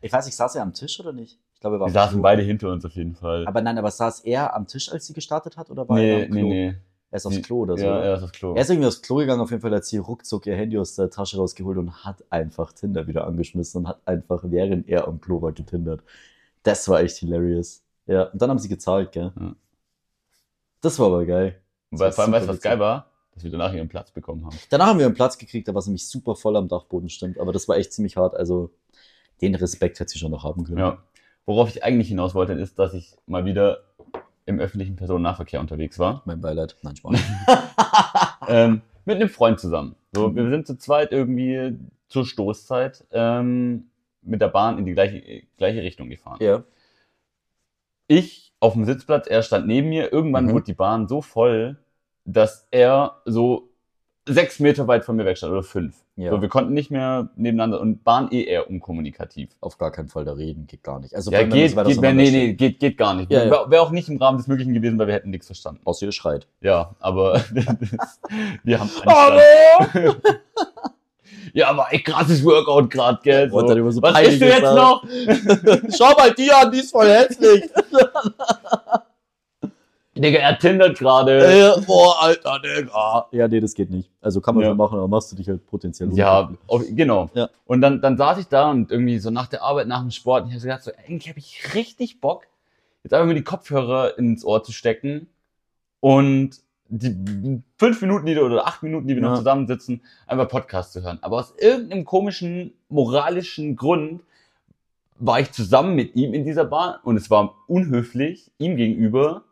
Ich weiß nicht, saß er am Tisch oder nicht? Ich glaube, er war wir am saßen beide hinter uns auf jeden Fall. Aber nein, aber saß er am Tisch, als sie gestartet hat, oder war er nee, am nee, Klo? nee. Er ist aufs Klo oder so. Ja, oder? er ist aufs Klo. Er ist irgendwie aufs Klo gegangen, auf jeden Fall hat sie ruckzuck ihr Handy aus der Tasche rausgeholt und hat einfach Tinder wieder angeschmissen und hat einfach, während er am Klo war, getindert. Das war echt hilarious. Ja, und dann haben sie gezahlt, gell? Ja. Das war aber geil. Das weil, vor allem, weißt du, was geil war? Dass wir danach ihren Platz bekommen haben. Danach haben wir einen Platz gekriegt, da war es nämlich super voll am Dachboden, stimmt. Aber das war echt ziemlich hart. Also, den Respekt hätte sie schon noch haben können. Ja. Worauf ich eigentlich hinaus wollte, ist, dass ich mal wieder im öffentlichen Personennahverkehr unterwegs war. Mein Beileid. Nein, Spaß. ähm, mit einem Freund zusammen. So, wir sind zu zweit irgendwie zur Stoßzeit ähm, mit der Bahn in die gleiche, gleiche Richtung gefahren. ja. Ich auf dem Sitzplatz, er stand neben mir. Irgendwann Mhm. wurde die Bahn so voll, dass er so sechs Meter weit von mir weg stand oder fünf. Ja. So, wir konnten nicht mehr nebeneinander und Bahn eh eher unkommunikativ. Auf gar keinen Fall da reden, geht gar nicht. Also, Ja, geht, geht, nee, nee, geht, geht gar nicht. Ja. Wäre wär auch nicht im Rahmen des Möglichen gewesen, weil wir hätten nichts verstanden. Außer ihr schreit. Ja, aber das, wir haben Hallo! Ja, aber echt krasses Workout gerade, gell? So. So Was isst du jetzt noch? Schau mal die an, die ist voll hässlich. Digga, er tindert gerade. äh, boah, Alter, Digga. Ja, nee, das geht nicht. Also kann man Ja. schon machen, aber machst du dich halt potenziell Ja, auf, genau. Ja. Und dann, dann saß ich da und irgendwie so nach der Arbeit, nach dem Sport, und ich habe so gedacht, so, eigentlich habe ich richtig Bock, jetzt einfach mir die Kopfhörer ins Ohr zu stecken und die fünf Minuten die, oder acht Minuten, die wir Ja. noch zusammensitzen, einfach Podcast zu hören. Aber aus irgendeinem komischen moralischen Grund war ich zusammen mit ihm in dieser Bahn und es war unhöflich, ihm gegenüber,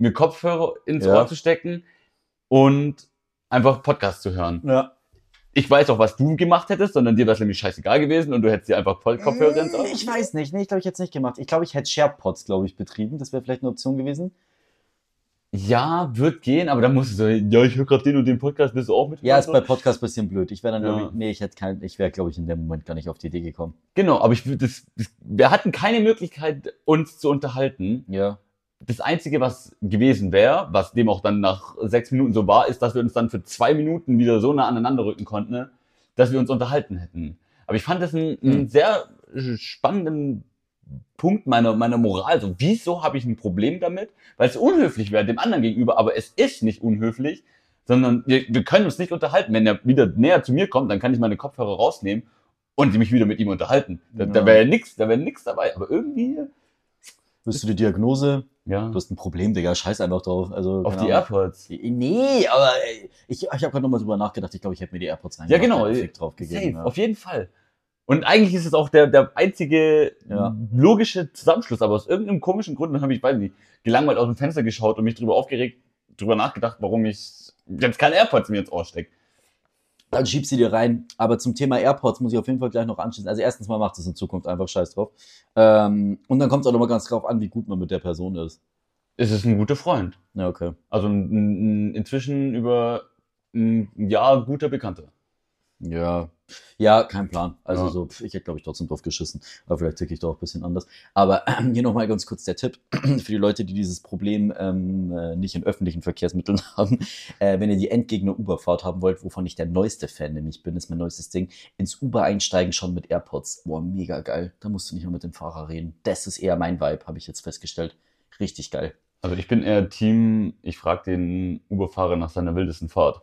mir Kopfhörer ins Ja. Ohr zu stecken und einfach Podcast zu hören. Ja. Ich weiß auch, was du gemacht hättest, sondern dir wäre es nämlich scheißegal gewesen und du hättest dir einfach voll Kopfhörer ins Ohr. Ich weiß nicht. Nee, ich glaube, ich hätte es nicht gemacht. Ich glaube, ich hätte SharePods, glaube ich, betrieben. Das wäre vielleicht eine Option gewesen. Ja, wird gehen, aber dann musst du so, ja, ich höre gerade den und den Podcast, bist du auch mit? Ja, ist bei Podcast ein bisschen blöd. Ich wäre dann, Ja. glaub ich, nee, ich hätte kein, ich wäre, glaube ich, in dem Moment gar nicht auf die Idee gekommen. Genau, aber ich das, das, wir hatten keine Möglichkeit, uns zu unterhalten. Ja. Das Einzige, was gewesen wäre, was dem auch dann nach sechs Minuten so war, ist, dass wir uns dann für zwei Minuten wieder so nah aneinander rücken konnten, ne, dass wir uns unterhalten hätten. Aber ich fand das einen, einen Hm. sehr spannenden Punkt meiner, meiner Moral. So, wieso habe ich ein Problem damit? Weil es unhöflich wäre dem anderen gegenüber, aber es ist nicht unhöflich, sondern wir, wir können uns nicht unterhalten. Wenn er wieder näher zu mir kommt, dann kann ich meine Kopfhörer rausnehmen und mich wieder mit ihm unterhalten. Da, wäre ja nichts, da wäre nichts dabei. Aber irgendwie, Willst du die Diagnose? ja, Du hast ein Problem, Digga, scheiß einfach drauf. Also, auf keine die Ahnung. AirPods. Nee, aber ey, ich, ich habe gerade nochmal drüber nachgedacht. Ich glaube, ich hätte mir die AirPods rein. Ja, genau. drauf Safe, gegeben. Ja. auf jeden Fall. Und eigentlich ist es auch der, der einzige Ja. logische Zusammenschluss, aber aus irgendeinem komischen Grund, dann habe ich, weiß nicht, gelangweilt aus dem Fenster geschaut und mich drüber aufgeregt, drüber nachgedacht, warum ich jetzt kein AirPods mir ins Ohr stecke. Dann schieb sie dir rein. Aber zum Thema AirPods muss ich auf jeden Fall gleich noch anschließen. Also erstens mal macht es in Zukunft einfach scheiß drauf. Ähm, und dann kommt es auch nochmal ganz drauf an, wie gut man mit der Person ist. Es ist ein guter Freund. Ja, okay. Also ein, ein, inzwischen über ein Jahr guter Bekannter. Ja. Ja, kein Plan. Also Ja. so, ich hätte, glaube ich, trotzdem drauf geschissen. Aber vielleicht ticke ich da auch ein bisschen anders. Aber hier nochmal ganz kurz der Tipp für die Leute, die dieses Problem ähm, äh, nicht in öffentlichen Verkehrsmitteln haben. Äh, wenn ihr die Endgegner-Uberfahrt haben wollt, wovon ich der neueste Fan nämlich bin, ist mein neuestes Ding, ins Uber einsteigen schon mit AirPods. Boah, mega geil. Da musst du nicht mehr mit dem Fahrer reden. Das ist eher mein Vibe, habe ich jetzt festgestellt. Richtig geil. Also ich bin eher Team, ich frage den Uberfahrer nach seiner wildesten Fahrt.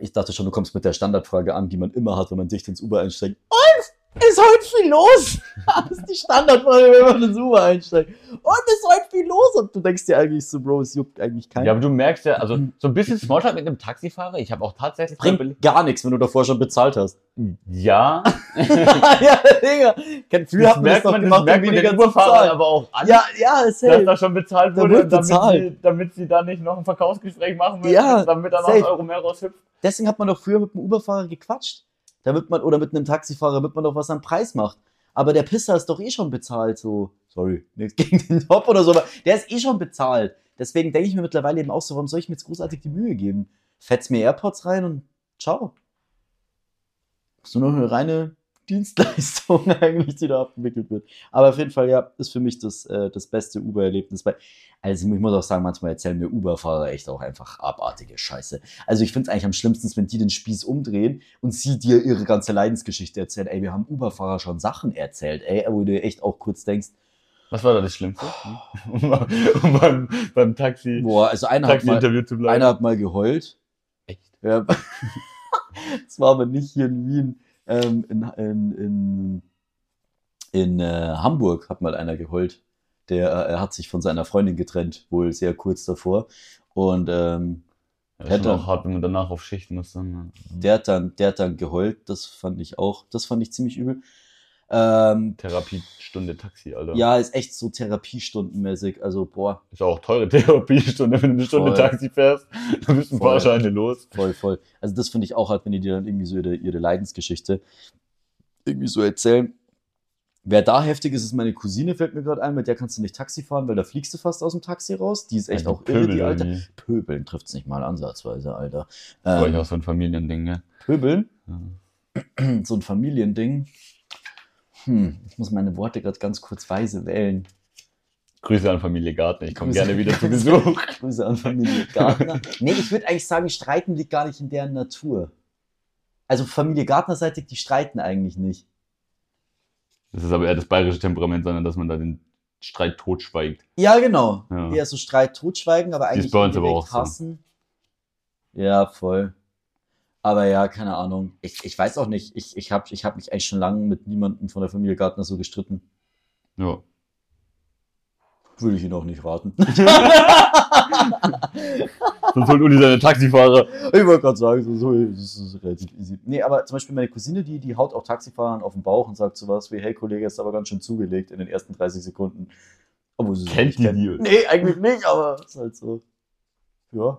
Ich dachte schon, du kommst mit der Standardfrage an, die man immer hat, wenn man dicht ins Uber einsteigt. Und ist heute viel los? Das ist die Standardfrage, wenn man ins Uber einsteigt. Und ist heute viel los? Und du denkst dir eigentlich so, Bro, es juckt eigentlich keinen. Ja, aber du merkst ja, also so ein bisschen Smalltalk mit einem Taxifahrer. Ich habe auch tatsächlich Bringt gar nichts, wenn du davor schon bezahlt hast. Ja, ja, Digga. Kennt, früher das das merkt doch man, das gemacht, um merkt man den bezahlen. aber auch an, Ja, ja, dass safe. da schon bezahlt wurde, damit, bezahlt. Sie, damit sie da nicht noch ein Verkaufsgespräch machen müssen, Ja, damit da noch ein Euro mehr raushüpft. Deswegen hat man doch früher mit dem Uberfahrer gequatscht. Damit man, oder mit einem Taxifahrer, damit man doch was am Preis macht. Aber der Pisser ist doch eh schon bezahlt, so. Sorry, nichts gegen den Top oder so, aber der ist eh schon bezahlt. Deswegen denke ich mir mittlerweile eben auch so, warum soll ich mir jetzt großartig die Mühe geben? Fetz mir AirPods rein und ciao. Ist nur noch eine reine Dienstleistung eigentlich, die da abgewickelt wird. Aber auf jeden Fall, ja, ist für mich das, äh, das beste Uber-Erlebnis. Also ich muss auch sagen, manchmal erzählen mir Uber-Fahrer echt auch einfach abartige Scheiße. Also ich finde es eigentlich am schlimmsten, wenn die den Spieß umdrehen und sie dir ihre ganze Leidensgeschichte erzählen. Ey, wir haben Uber-Fahrer schon Sachen erzählt, ey, wo du echt auch kurz denkst, Was war da das Schlimmste? um, mal- um beim, beim Taxi, boah, also einer hat mal, zu bleiben. einer hat mal geheult. Echt? Ja. das war aber nicht hier in Wien. Ähm, in in, in, in äh, Hamburg hat mal einer geheult. Der äh, er hat sich von seiner Freundin getrennt, wohl sehr kurz davor. Und ähm, Ja, hätte- auch hart, wenn man danach auf Schicht muss. Dann, der, hat dann, der hat dann geheult. Das fand ich auch, das fand ich ziemlich übel. Ähm, Therapiestunde Taxi, Alter. ja, ist echt so therapiestundenmäßig. Also, boah, Ist auch teure Therapiestunde, wenn du eine Stunde Voll. Taxi fährst. Dann bist ein paar Scheine los. Voll, voll. Also das finde ich auch halt, wenn die dir dann irgendwie so ihre, ihre Leidensgeschichte irgendwie so erzählen. Wer da heftig ist, ist meine Cousine, fällt mir gerade ein, mit der kannst du nicht Taxi fahren, weil da fliegst du fast aus dem Taxi raus. Die ist echt auch irre, die Alte. irgendwie. Pöbeln trifft's nicht mal ansatzweise, Alter. Das war ja auch Ähm, so ein Familiending, ne? Pöbeln, Ja. so ein Familiending. Hm, ich muss meine Worte gerade ganz kurz weise wählen. Grüße an Familie Gartner, ich komme gerne wieder zu Besuch. Grüße an Familie Gartner. nee, ich würde eigentlich sagen, Streiten liegt gar nicht in deren Natur. Also Familie Gartner-seitig, die streiten eigentlich nicht. Das ist aber eher das bayerische Temperament, sondern dass man da den Streit totschweigt. Ja, genau. Ja. Eher so Streit, Totschweigen, aber ist eigentlich bei uns aber auch so. hassen. Ja, voll. Aber ja, keine Ahnung. Ich, ich weiß auch nicht. Ich, ich habe ich hab mich eigentlich schon lange mit niemandem von der Familie Gartner so gestritten. Ja. Würde ich Ihnen auch nicht raten. Sonst holt Uli seine Taxifahrer. Ich wollte gerade sagen, so, das ist relativ easy. Nee, aber zum Beispiel meine Cousine, die, die haut auch Taxifahrern auf den Bauch und sagt sowas wie, hey Kollege, ist aber ganz schön zugelegt in den ersten 30 Sekunden. Obwohl sie Kennt die kennt. die? Nee, eigentlich nicht, aber ist halt so. Ja.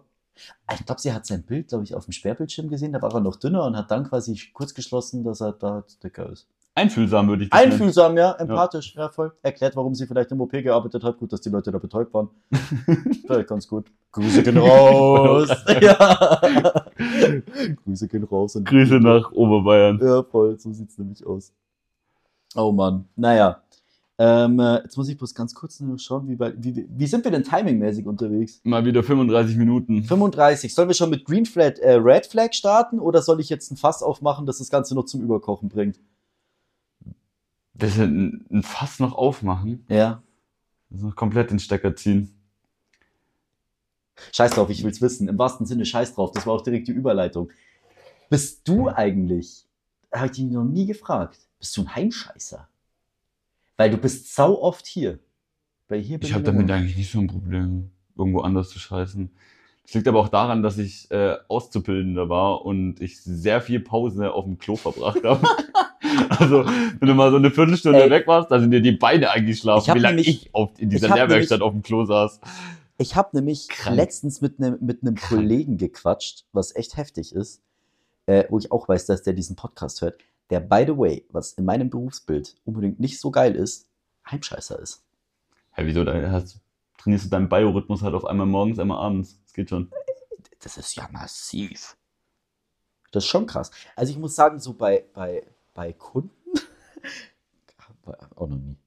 Ich glaube, sie hat sein Bild, glaube ich, auf dem Sperrbildschirm gesehen, da war er noch dünner und hat dann quasi kurz geschlossen, dass er da dicker ist. Einfühlsam würde ich das nennen. Einfühlsam, ja, empathisch, ja. voll. Erklärt, warum sie vielleicht im OP gearbeitet hat. Gut, dass die Leute da betäubt waren. Vielleicht ganz gut. Grüße gehen raus. ja. Grüße gehen raus. Und Grüße nach Oberbayern. Ja, voll, so sieht's nämlich aus. Oh Mann, naja. Ähm, äh, jetzt muss ich bloß ganz kurz nur schauen, wie, weit- wie, wie sind wir denn timingmäßig unterwegs? Mal wieder 35 Minuten. 35. Sollen wir schon mit Green Flag, äh, Red Flag starten oder soll ich jetzt ein Fass aufmachen, das das Ganze noch zum Überkochen bringt? Das ein, ein Fass noch aufmachen. Ja. Das ist noch komplett den Stecker ziehen. Scheiß drauf, ich will's wissen. Im wahrsten Sinne Scheiß drauf. Das war auch direkt die Überleitung. Bist du eigentlich, habe ich dich noch nie gefragt, bist du ein Heimscheißer? Weil du bist sau oft hier. Weil hier Ich habe damit eigentlich nicht so ein Problem, irgendwo anders zu scheißen. Das liegt aber auch daran, dass ich äh, Auszubildender war und ich sehr viel Pause auf dem Klo verbracht habe. also, wenn du mal so eine Viertelstunde Ey. weg warst, da sind dir die Beine eingeschlafen, wie lange ich auf, in dieser Lehrwerkstatt auf dem Klo saß. Ich habe nämlich Krank. letztens mit einem mit einem. Kollegen gequatscht, was echt heftig ist, äh, wo ich auch weiß, dass der diesen Podcast hört, der, by the way, was in meinem Berufsbild unbedingt nicht so geil ist, Heimscheißer ist. Hä, wieso? Da hast, trainierst du deinen Biorhythmus halt auf einmal morgens, einmal abends. Das geht schon. Das ist ja massiv. Das ist schon krass. Also ich muss sagen, so bei, bei, bei Kunden, auch noch nie.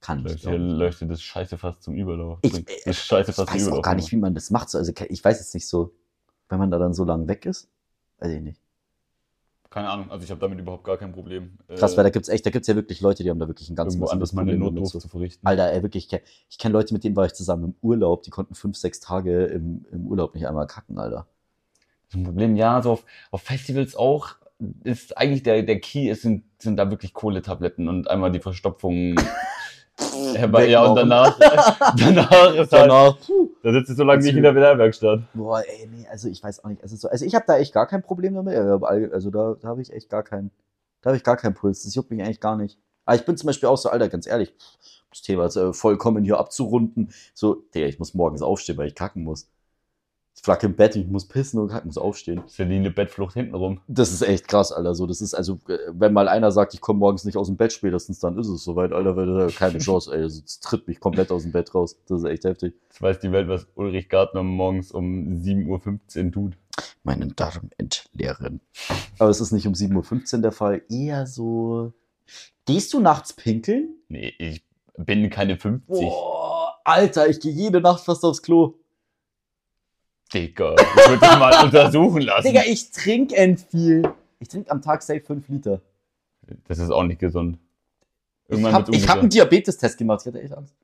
Kann ich. Dir, ich. läuft dir das Scheiße fast zum Überlauf. Ich, äh, das Scheiße Ich fast zum weiß auch Überlauf. gar nicht, wie man das macht. So, Also ich weiß jetzt nicht so, wenn man da dann so lange weg ist, weiß ich nicht. Keine Ahnung, also ich habe damit überhaupt gar kein Problem. Krass, äh, weil da gibt's echt, da gibt's ja wirklich Leute, die haben da wirklich ein ganz irgendwo anders meine Problem damit Notdurft so. zu verrichten. Alter, ey, wirklich, ich kenn, ich kenn Leute, mit denen war ich zusammen im Urlaub, die konnten fünf, sechs Tage im, im Urlaub nicht einmal kacken, Alter. Das ist ein Problem, ja, so auf, auf Festivals auch ist eigentlich der, der Key ist, sind, sind da wirklich Kohletabletten und einmal die Verstopfung herbei. Ja, und danach, danach ist halt, Danach, puh. da sitzt du so lange nicht in der Lehrwerkstatt. Boah, ey, nee, also ich weiß auch nicht. Also, so, also ich habe da echt gar kein Problem damit. all- Also da, da habe ich echt gar keinen, da habe ich gar keinen Puls. Das juckt mich eigentlich gar nicht. Aber ich bin zum Beispiel auch so, Alter, ganz ehrlich, das Thema ist äh, vollkommen hier abzurunden. So, Digga, ich muss morgens aufstehen, weil ich kacken muss. Ich flacke im Bett, ich muss pissen und muss aufstehen. Celine Bettflucht hintenrum. Das ist echt krass, Alter. So, das ist also, äh, wenn mal einer sagt, ich komme morgens nicht aus dem Bett spätestens, dann ist es soweit, Alter, weil das keine Chance, ey. Das tritt mich komplett aus dem Bett raus. Das ist echt heftig. Jetzt weiß die Welt, was Ulrich Gartner morgens um 7.15 Uhr tut. meinen Darm entleeren. Aber es ist nicht um 7.15 Uhr der Fall. Eher so. Gehst du nachts pinkeln? Nee, ich bin keine 50. Boah, Alter, ich gehe jede Nacht fast aufs Klo. Digga, ich würde dich mal untersuchen lassen. Digga, ich trinke end viel. Ich trinke am Tag safe 5 Liter. Das ist auch nicht gesund. Ich Irgendwann habe wird's hab einen. Diabetestest gemacht. Ich hatte echt Angst.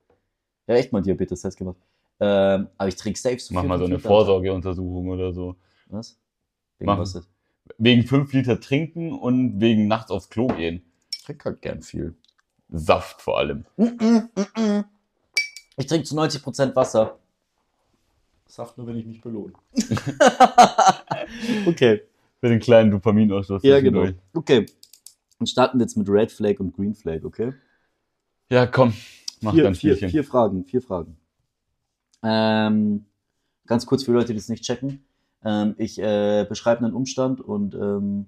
Ja, echt mal einen Diabetestest gemacht. Ähm, aber ich trinke safe so Mach mal so eine Liter. Vorsorgeuntersuchung oder so. Was? Wegen Machen. was? Wegen 5 Liter trinken und wegen nachts aufs Klo gehen. Ich trinke halt gern viel. Saft vor allem. Mm -mm, mm -mm. Ich trinke zu 90% Wasser. Saft nur, wenn ich mich belohne. okay. Für den kleinen Dopaminausstoß. Ja, genau. zwischendurch. Okay. Dann starten wir jetzt mit Red Flag und Green Flag, okay? Ja, komm. Mach vier, dein vier, Spielchen. vier Fragen, vier Fragen. Ähm, ganz kurz für Leute, die es nicht checken. Ähm, ich äh, beschreibe einen Umstand und ähm,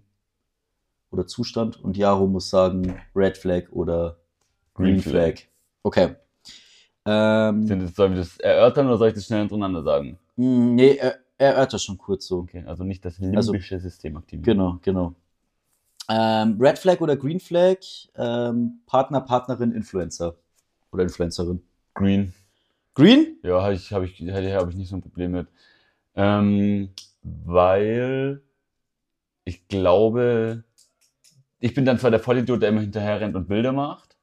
oder Zustand und Jaro muss sagen Red Flag oder Green, Green Flag. Flag. Okay. Ähm, das, sollen wir das erörtern oder soll ich das schnell hintereinander sagen? mh, nee, er, er hört das schon kurz so. Okay, also nicht das Also- limbische System aktivieren. Genau, genau. Ähm, Red Flag oder Green Flag? Ähm, Partner, Partnerin, Influencer. Oder Influencerin. Green. Green? Ja, habe ich, hab ich, hab ich nicht so ein Problem mit. Ähm, weil ich glaube, ich bin dann zwar der Vollidiot, der immer hinterher rennt und Bilder macht.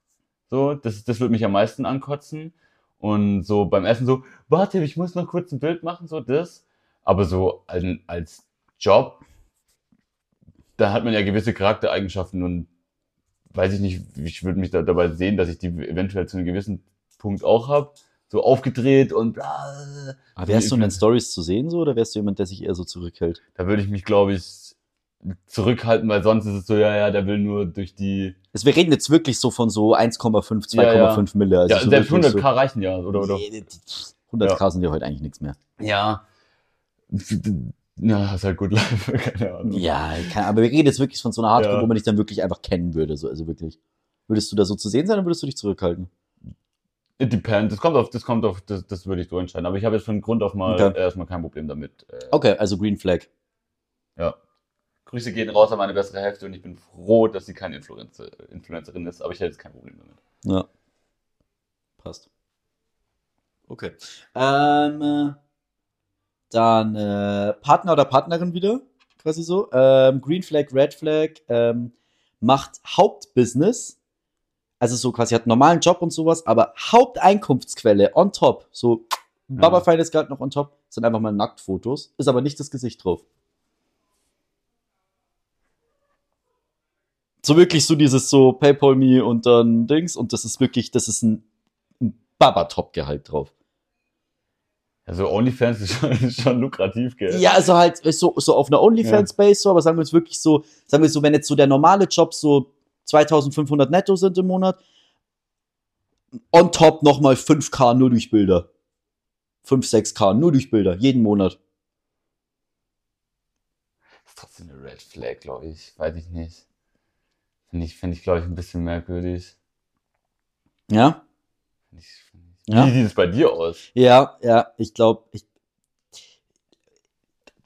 So, das, das würde mich am meisten ankotzen. Und so beim Essen so, warte, ich muss noch kurz ein Bild machen, so das. Aber so als, als Job, da hat man ja gewisse Charaktereigenschaften und weiß ich nicht, ich würde mich da dabei sehen, dass ich die eventuell zu einem gewissen Punkt auch habe. So aufgedreht und bla. Aber wärst du in den Stories zu sehen so oder wärst du jemand, der sich eher so zurückhält? Da würde ich mich, glaube ich, zurückhalten, weil sonst ist es so, ja, ja, der will nur durch die. Also wir reden jetzt wirklich so von so 1,5, 2,5 Ja, ja. Mille. Also ja, so selbst wirklich 100k reichen ja, oder, oder? Nee, die- die- 100k sind ja heute eigentlich nichts mehr. Ja. Ja, ist halt gut live, keine Ahnung. Ja, kann, aber wir reden jetzt wirklich von so einer Hardcore, Ja. wo man dich dann wirklich einfach kennen würde. So, also wirklich. Würdest du da so zu sehen sein oder würdest du dich zurückhalten? It depends. Das kommt auf, das kommt auf, das, das würde ich so entscheiden. Aber ich habe jetzt von Grund auf mal Okay. erstmal kein Problem damit. Äh, Okay, also Green Flag. Ja. Grüße gehen raus an meine bessere Hälfte und ich bin froh, dass sie keine Influencer, Influencerin ist, aber ich hätte jetzt kein Problem damit. Ja. Passt. Okay. Ähm, äh, dann äh, Partner oder Partnerin wieder, quasi so. Ähm, Green Flag, Red Flag, ähm, macht Hauptbusiness, also so quasi hat einen normalen Job und sowas, aber Haupteinkunftsquelle on top, so Baba Feines Gehalt noch on top, sind einfach mal Nacktfotos, ist aber nicht das Gesicht drauf. So wirklich so dieses so Paypal me und dann Dings und das ist wirklich, das ist ein, ein Baba-Top-Gehalt drauf. Also OnlyFans ist schon, ist schon lukrativ, gell? Ja, also halt so, so auf einer OnlyFans-Base, so, aber sagen wir jetzt wirklich so, sagen wir so, wenn jetzt so der normale Job so 2500 netto sind im Monat, on top nochmal 5k nur durch Bilder. 5, 6k nur durch Bilder, jeden Monat. ist trotzdem eine Red Flag, glaube ich. Weiß ich nicht. Finde ich, finde ich, glaube ich, ein bisschen merkwürdig. Ja? Find ich, find ich. Ja. Wie sieht es bei dir aus? Ja, ja, ich glaube, ich,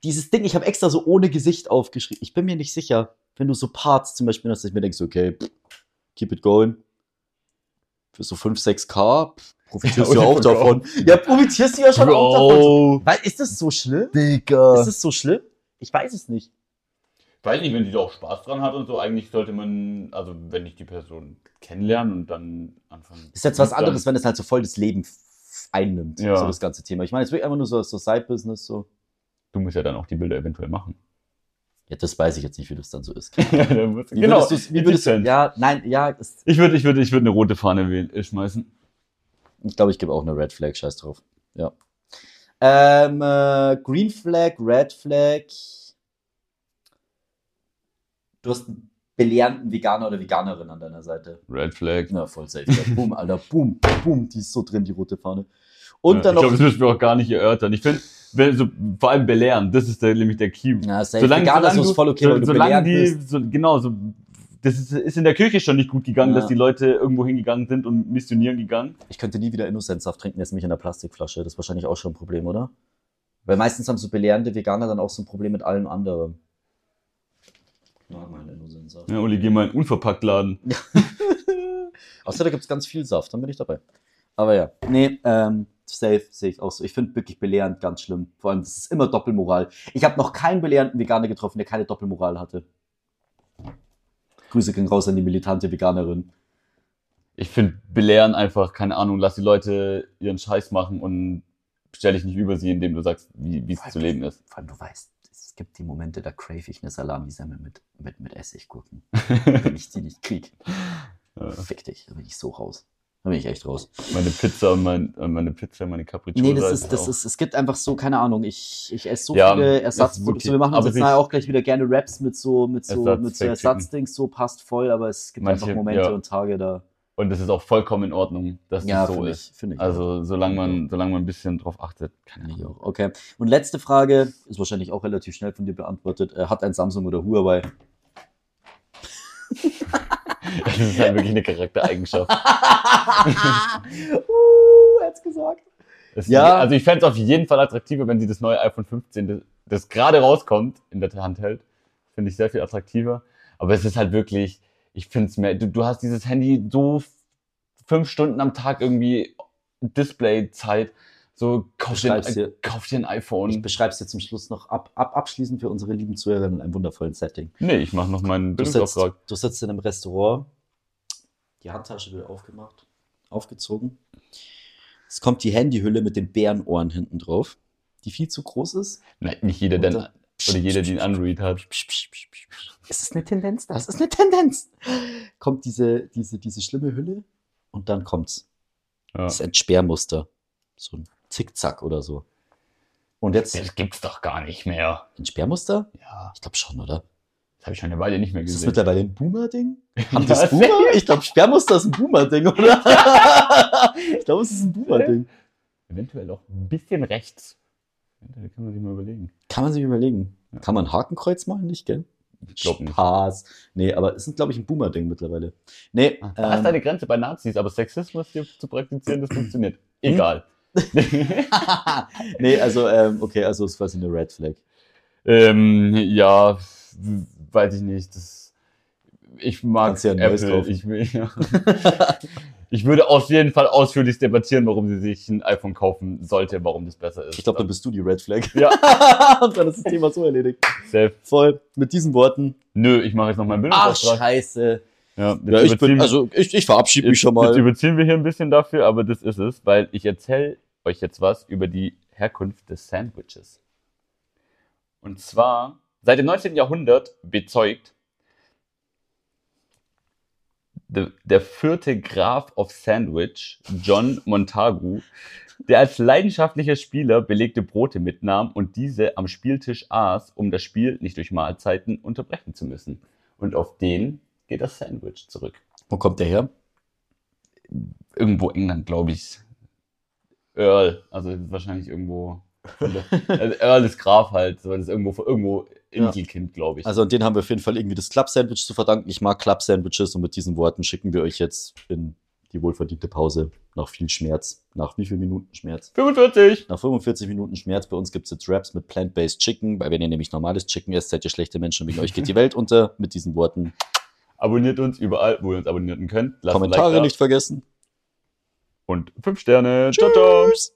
dieses Ding, ich habe extra so ohne Gesicht aufgeschrieben. Ich bin mir nicht sicher, wenn du so Parts zum Beispiel hast, dass ich mir denkst, okay, pff, keep it going. Für so 5, 6k pff, profitierst Ja, du ja auch und davon. davon. Ja, profitierst du ja schon auch davon. Bro. Weil, ist das so schlimm? Digga. Ist das so schlimm? Ich weiß es nicht. Weiß nicht, wenn die da auch Spaß dran hat und so, eigentlich sollte man, also wenn ich die Person kennenlernen und dann anfangen. Ist jetzt was anderes, wenn es halt so voll das Leben einnimmt, Ja. so das ganze Thema. Ich meine, es wird einfach nur so, so Side-Business, so. Du musst ja dann auch die Bilder eventuell machen. Ja, das weiß ich jetzt nicht, wie das dann so ist. Ja, dann Wie genau. würdest wie würdest du, ja, nein, ja, Ich würde, ich würde, ich würde eine rote Fahne wählen, äh, schmeißen. Ich glaube, ich gebe auch eine Red Flag, scheiß drauf. Ja. Ähm, äh, Green Flag, Red Flag. Du hast einen belehrenden Veganer oder Veganerin an deiner Seite. Red Flag. Na, voll safe. Boom, Alter, boom, boom, die ist so drin, die rote Fahne. Und Ja, dann ich glaube, noch. das müssen wir auch gar nicht erörtern. Ich finde, so, vor allem belehren, das ist der, nämlich der Key. Ja, safe. Veganer ist voll okay, du solange die, so, genau, so, das ist, ist in der Kirche schon nicht gut gegangen, Ja. dass die Leute irgendwo hingegangen sind und missionieren gegangen. Ich könnte nie wieder Innocentsaft trinken, jetzt mich in der Plastikflasche. Das ist wahrscheinlich auch schon ein Problem, oder? Weil meistens haben so belehrende Veganer dann auch so ein Problem mit allem anderen. Mag meinen Innocentsaft. Ja, Uli, geh mal in einen Unverpacktladen. Außer da gibt's ganz viel Saft, dann bin ich dabei. Aber ja, nee, ähm, safe sehe ich auch so. Ich finde wirklich belehrend ganz schlimm. Vor allem, das ist immer Doppelmoral. Ich habe noch keinen belehrenden Veganer getroffen, der keine Doppelmoral hatte. Grüße gehen raus an die militante Veganerin. Ich finde, belehren einfach, keine Ahnung, lass die Leute ihren Scheiß machen und stell dich nicht über sie, indem du sagst, wie es zu leben ist. Vor allem, du weißt, es gibt die Momente, da crave ich eine Salami-Semmel mit, mit, mit Essiggurken. Wenn ich die nicht krieg, Ja. fick dich, da bin ich so raus. Da bin ich echt raus. Meine Pizza und mein, meine Pizza, meine Capriccio. Nee, das ist, das auch- ist, es gibt einfach so, keine Ahnung, ich, ich esse so Ja, viele Ersatzprodukte. wir machen uns jetzt nachher auch gleich wieder gerne Raps mit so, mit so, Ersatz- mit so Fake Ersatzdings, so passt voll, aber es gibt Manche- einfach Momente ja. und Tage da. Und das ist auch vollkommen in Ordnung, dass Ja, das so ist. ich, ich. Also, solange man, solange man ein bisschen drauf achtet. Keine Finde ich auch. Okay. Und letzte Frage, ist wahrscheinlich auch relativ schnell von dir beantwortet. Äh, hat ein Samsung oder Huawei? Das ist halt wirklich eine Charaktereigenschaft. uh, hat's gesagt. Es- Ja. Also ich fände es auf jeden Fall attraktiver, wenn sie das neue iPhone 15, das, das gerade rauskommt, in der Hand hält. Finde ich sehr viel attraktiver. Aber es ist halt wirklich, ich finde es mehr, du, du hast dieses Handy so fünf Stunden am Tag irgendwie Displayzeit. So, kauf dir, Beschreib's dir. ein, kauf dir ein Ich iPhone. beschreibe es dir zum Schluss noch ab, ab, abschließend für unsere lieben Zuhörer in einem wundervollen Setting. Nee, ich mache noch meinen Du sitzt, Bildungsauftrag. du sitzt in einem Restaurant, die Handtasche wird aufgemacht, aufgezogen. Es kommt die Handyhülle mit den Bärenohren hinten drauf, die viel zu groß ist. Nein, nicht jeder, der, Und oder jeder, die einen Android hat. Es ist eine Tendenz, das ist eine Tendenz. Kommt diese, diese, diese schlimme Hülle und dann kommt's. Ja. Das Entsperrmuster. So ein Zickzack oder so. Und jetzt Das gibt's doch gar nicht mehr. ein Sperrmuster? Ja, Ich glaube schon, oder? das habe ich schon eine Weile nicht mehr Ist das gesehen. mittlerweile ein Boomer-Ding? Haben Ja, das Boomer? Ich glaube, Sperrmuster ist ein Boomer-Ding, oder? ich glaube, es ist ein Boomer-Ding. Eventuell auch ein bisschen rechts. Da kann man sich mal überlegen. Kann man sich überlegen. Ja. Kann man Hakenkreuz malen, nicht, gell? Ich glaub nicht. Spaß. Nee, aber es ist, glaube ich, ein Boomer-Ding mittlerweile. Nee, Da ist ähm, eine Grenze bei Nazis, aber Sexismus hier zu praktizieren, das funktioniert. Hm? Egal. nee, also, ähm, okay, also es ist quasi eine Red Flag. ähm, ja, weiß ich nicht. Das, ich mag Kannst ja ein neues Apple. Ich, will, ja. ich würde auf jeden Fall ausführlich debattieren, warum sie sich ein iPhone kaufen sollte, warum das besser ist. Ich glaube, dann bist du die Red Flag. Ja. Und dann ist das Thema so erledigt. Safe. Voll. Mit diesen Worten. Nö, ich mache jetzt noch meinen Ach, Bildungsauftrag. scheiße. Ja, jetzt Ja, ich bin, also ich, ich verabschiede mich Jetzt, schon jetzt mal. überziehen wir hier ein bisschen dafür, aber das ist es, weil ich erzähle euch jetzt was über die Herkunft des Sandwiches. Und zwar, seit dem 19. Jahrhundert bezeugt der, der vierte Graf of Sandwich, John Montagu, der als leidenschaftlicher Spieler belegte Brote mitnahm und diese am Spieltisch aß, um das Spiel nicht durch Mahlzeiten unterbrechen zu müssen. Und auf den geht das Sandwich zurück Wo kommt der her? irgendwo England, glaube ich. Earl, also wahrscheinlich irgendwo. Also Earl ist Graf halt, so das ist irgendwo irgendwo. Inselkind, glaube ich. Also an den haben wir auf jeden Fall irgendwie das Club-Sandwich zu verdanken. Ich mag Club-Sandwiches und mit diesen Worten schicken wir euch jetzt in die wohlverdiente Pause nach viel Schmerz. Nach wie viel Minuten Schmerz? 45. Nach 45 Minuten Schmerz. Bei uns gibt es jetzt Wraps mit Plant-Based Chicken, weil wenn ihr nämlich normales Chicken esst, seid ihr schlechte Menschen. Wegen euch geht die Welt unter. Mit diesen Worten. Abonniert uns überall, wo ihr uns abonnieren könnt. Lasst Kommentare Like nicht vergessen. und fünf Sterne. Ciao, ciao. Tschüss.